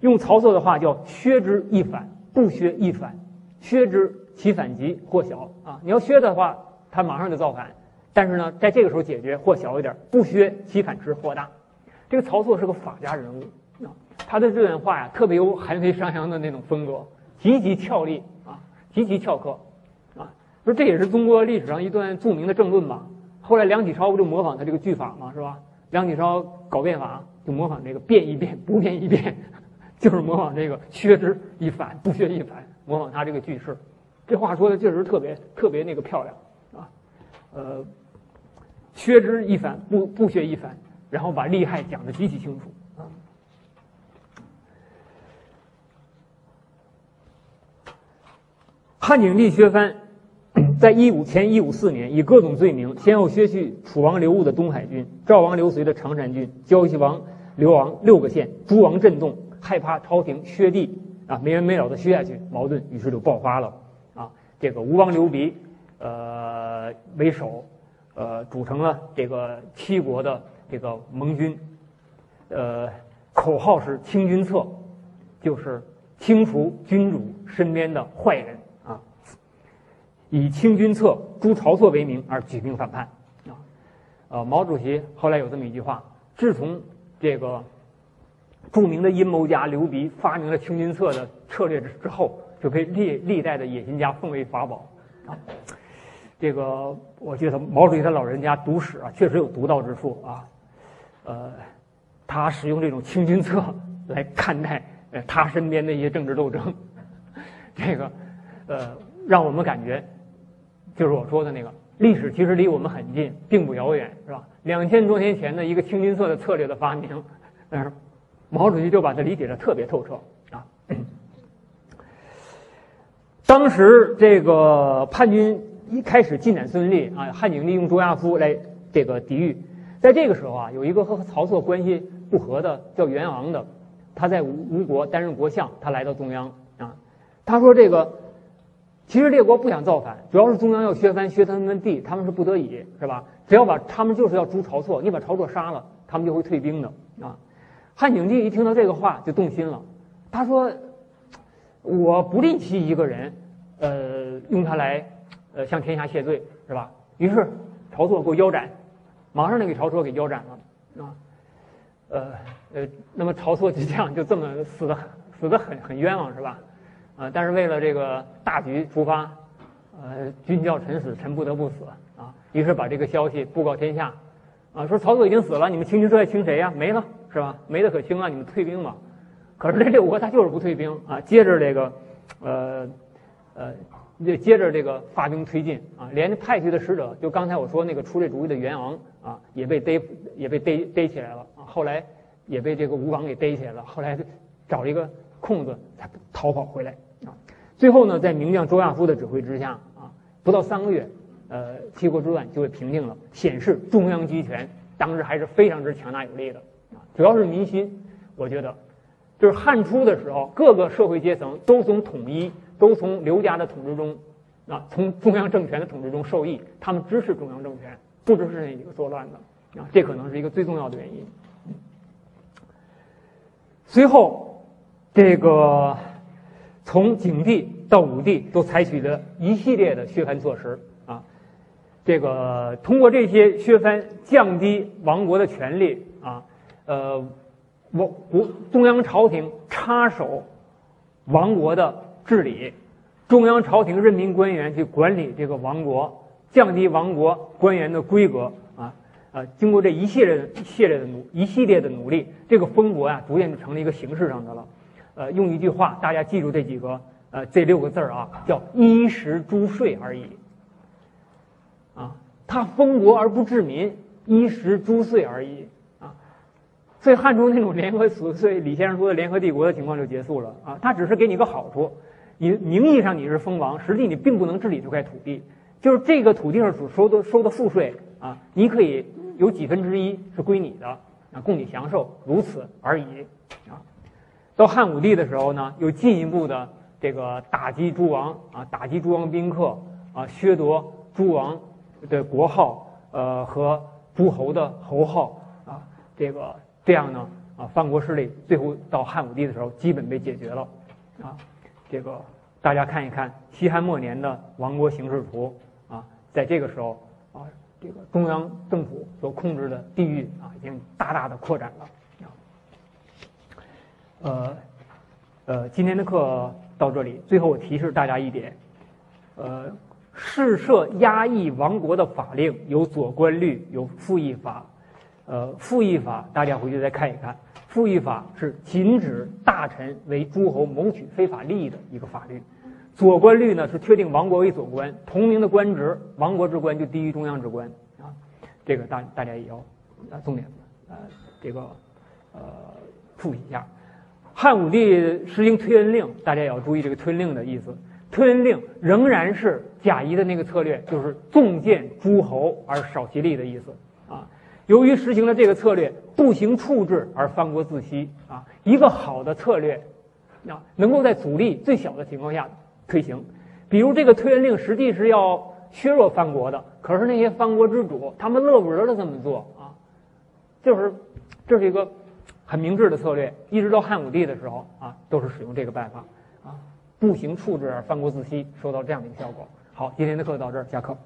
用曹操的话叫“削之一反，不削一反”，削之其反极或小啊。你要削的话，他马上就造反；但是呢，在这个时候解决或小一点，不削其反之或大。这个曹操是个法家人物啊，他的这段话呀，特别有韩非商鞅的那种风格，极其俏丽啊，极其俏客啊。说这也是中国历史上一段著名的政论吧。后来梁启超不就模仿他这个句法嘛，是吧？梁启超搞变法就模仿这个变一变不变一变，就是模仿这个削之一反不削一反，模仿他这个句式。这话说的确实特别特别那个漂亮啊，呃，削之一反不不削一反，然后把利害讲的极其清楚啊。汉景帝削藩。在一五前一五四年，以各种罪名，先后削去楚王刘戊的东海郡、赵王刘随的常山郡、胶西王刘昂六个县。诸王震动，害怕朝廷削地啊，没完没了的削下去，矛盾于是就爆发了。这个吴王刘濞，呃为首，呃组成了这个七国的这个盟军，呃口号是清君侧，就是清除君主身边的坏人啊。以清君侧诛晁错为名而举兵反叛，啊，呃，毛主席后来有这么一句话：自从这个著名的阴谋家刘鼻发明了清君侧的策略之之后，就被历历代的野心家奉为法宝，啊，这个我觉得毛主席他老人家读史啊，确实有独到之处啊，呃，他使用这种清君侧来看待他身边的一些政治斗争，这个呃，让我们感觉。就是我说的那个历史，其实离我们很近，并不遥远，是吧？两千多年前的一个清君侧的策略的发明，但是毛主席就把它理解的特别透彻啊。当时这个叛军一开始进展顺利啊，汉景帝用卓亚夫来这个抵御。在这个时候啊，有一个和曹操关系不和的叫袁昂的，他在吴吴国担任国相，他来到中央啊，他说这个其实列国不想造反，主要是中央要削藩削他们地，他们是不得已是吧？只要把他们就是要诛晁错，你把晁错杀了，他们就会退兵的啊。汉景帝一听到这个话就动心了，他说。我不吝惜一个人，呃，用他来，呃，向天下谢罪，是吧？于是晁错给我腰斩，马上就给晁错给腰斩了，啊，呃呃，那么晁错就这样就这么死的，死的很很冤枉，是吧？啊，但是为了这个大局出发，呃，君叫臣死，臣不得不死啊。于是把这个消息布告天下，啊，说曹操已经死了，你们清军最爱清谁呀？没了，是吧？没得可清了，你们退兵吧。可是这六国他就是不退兵啊，接着这个，呃，呃，接着这个发兵推进啊，连着派去的使者，就刚才我说那个出这主意的袁昂啊，也被逮，也被逮逮起来了啊，后来也被这个吴王给逮起来了，后来找了一个空子才逃跑回来啊。最后呢，在名将周亚夫的指挥之下啊，不到三个月，呃，七国之乱就被平定了，显示中央集权当时还是非常之强大有力的啊，主要是民心，我觉得。就是汉初的时候，各个社会阶层都从统一，都从刘家的统治中，啊，从中央政权的统治中受益，他们支持中央政权，不支持那几个作乱的，啊，这可能是一个最重要的原因。随后，这个从景帝到武帝都采取了一系列的削藩措施，啊，这个通过这些削藩降低王国的权力，啊，呃。我国中央朝廷插手王国的治理，中央朝廷任命官员去管理这个王国，降低王国官员的规格啊啊！经过这一系列一系列的努一系列的努力，这个封国呀，逐渐就成了一个形式上的了。呃，用一句话，大家记住这几个呃这六个字儿啊，叫衣食租税而已。啊，他封国而不治民，衣食租税而已。所以汉初那种联合所以李先生说的联合帝国的情况就结束了啊，他只是给你个好处，你名义上你是封王，实际你并不能治理这块土地，就是这个土地上所收的收的赋税啊，你可以有几分之一是归你的啊，供你享受，如此而已啊。到汉武帝的时候呢，又进一步的这个打击诸王啊，打击诸王宾客啊，削夺诸王的国号呃和诸侯的侯号啊，这个。这样呢，啊，藩国势力最后到汉武帝的时候基本被解决了，啊，这个大家看一看西汉末年的王国形势图，啊，在这个时候，啊，这个中央政府所控制的地域啊，已经大大的扩展了，啊，呃，呃，今天的课到这里，最后我提示大家一点，呃，试设压抑王国的法令有左官律，有赋役法。呃，复议法大家回去再看一看。复议法是禁止大臣为诸侯谋取非法利益的一个法律。左官律呢是确定王国为左官，同名的官职，王国之官就低于中央之官啊。这个大大家也要啊重点呃这个呃复习一下。汉武帝实行推恩令，大家也要注意这个推恩令的意思。推恩令仍然是贾谊的那个策略，就是纵见诸侯而少其利的意思。由于实行了这个策略，不行处置而藩国自息啊，一个好的策略，啊，能够在阻力最小的情况下推行。比如这个推恩令实际是要削弱藩国的，可是那些藩国之主他们乐不得的这么做啊，就是这是一个很明智的策略。一直到汉武帝的时候啊，都是使用这个办法啊，不行处置而藩国自息，收到这样的一个效果。好，今天的课到这儿，下课。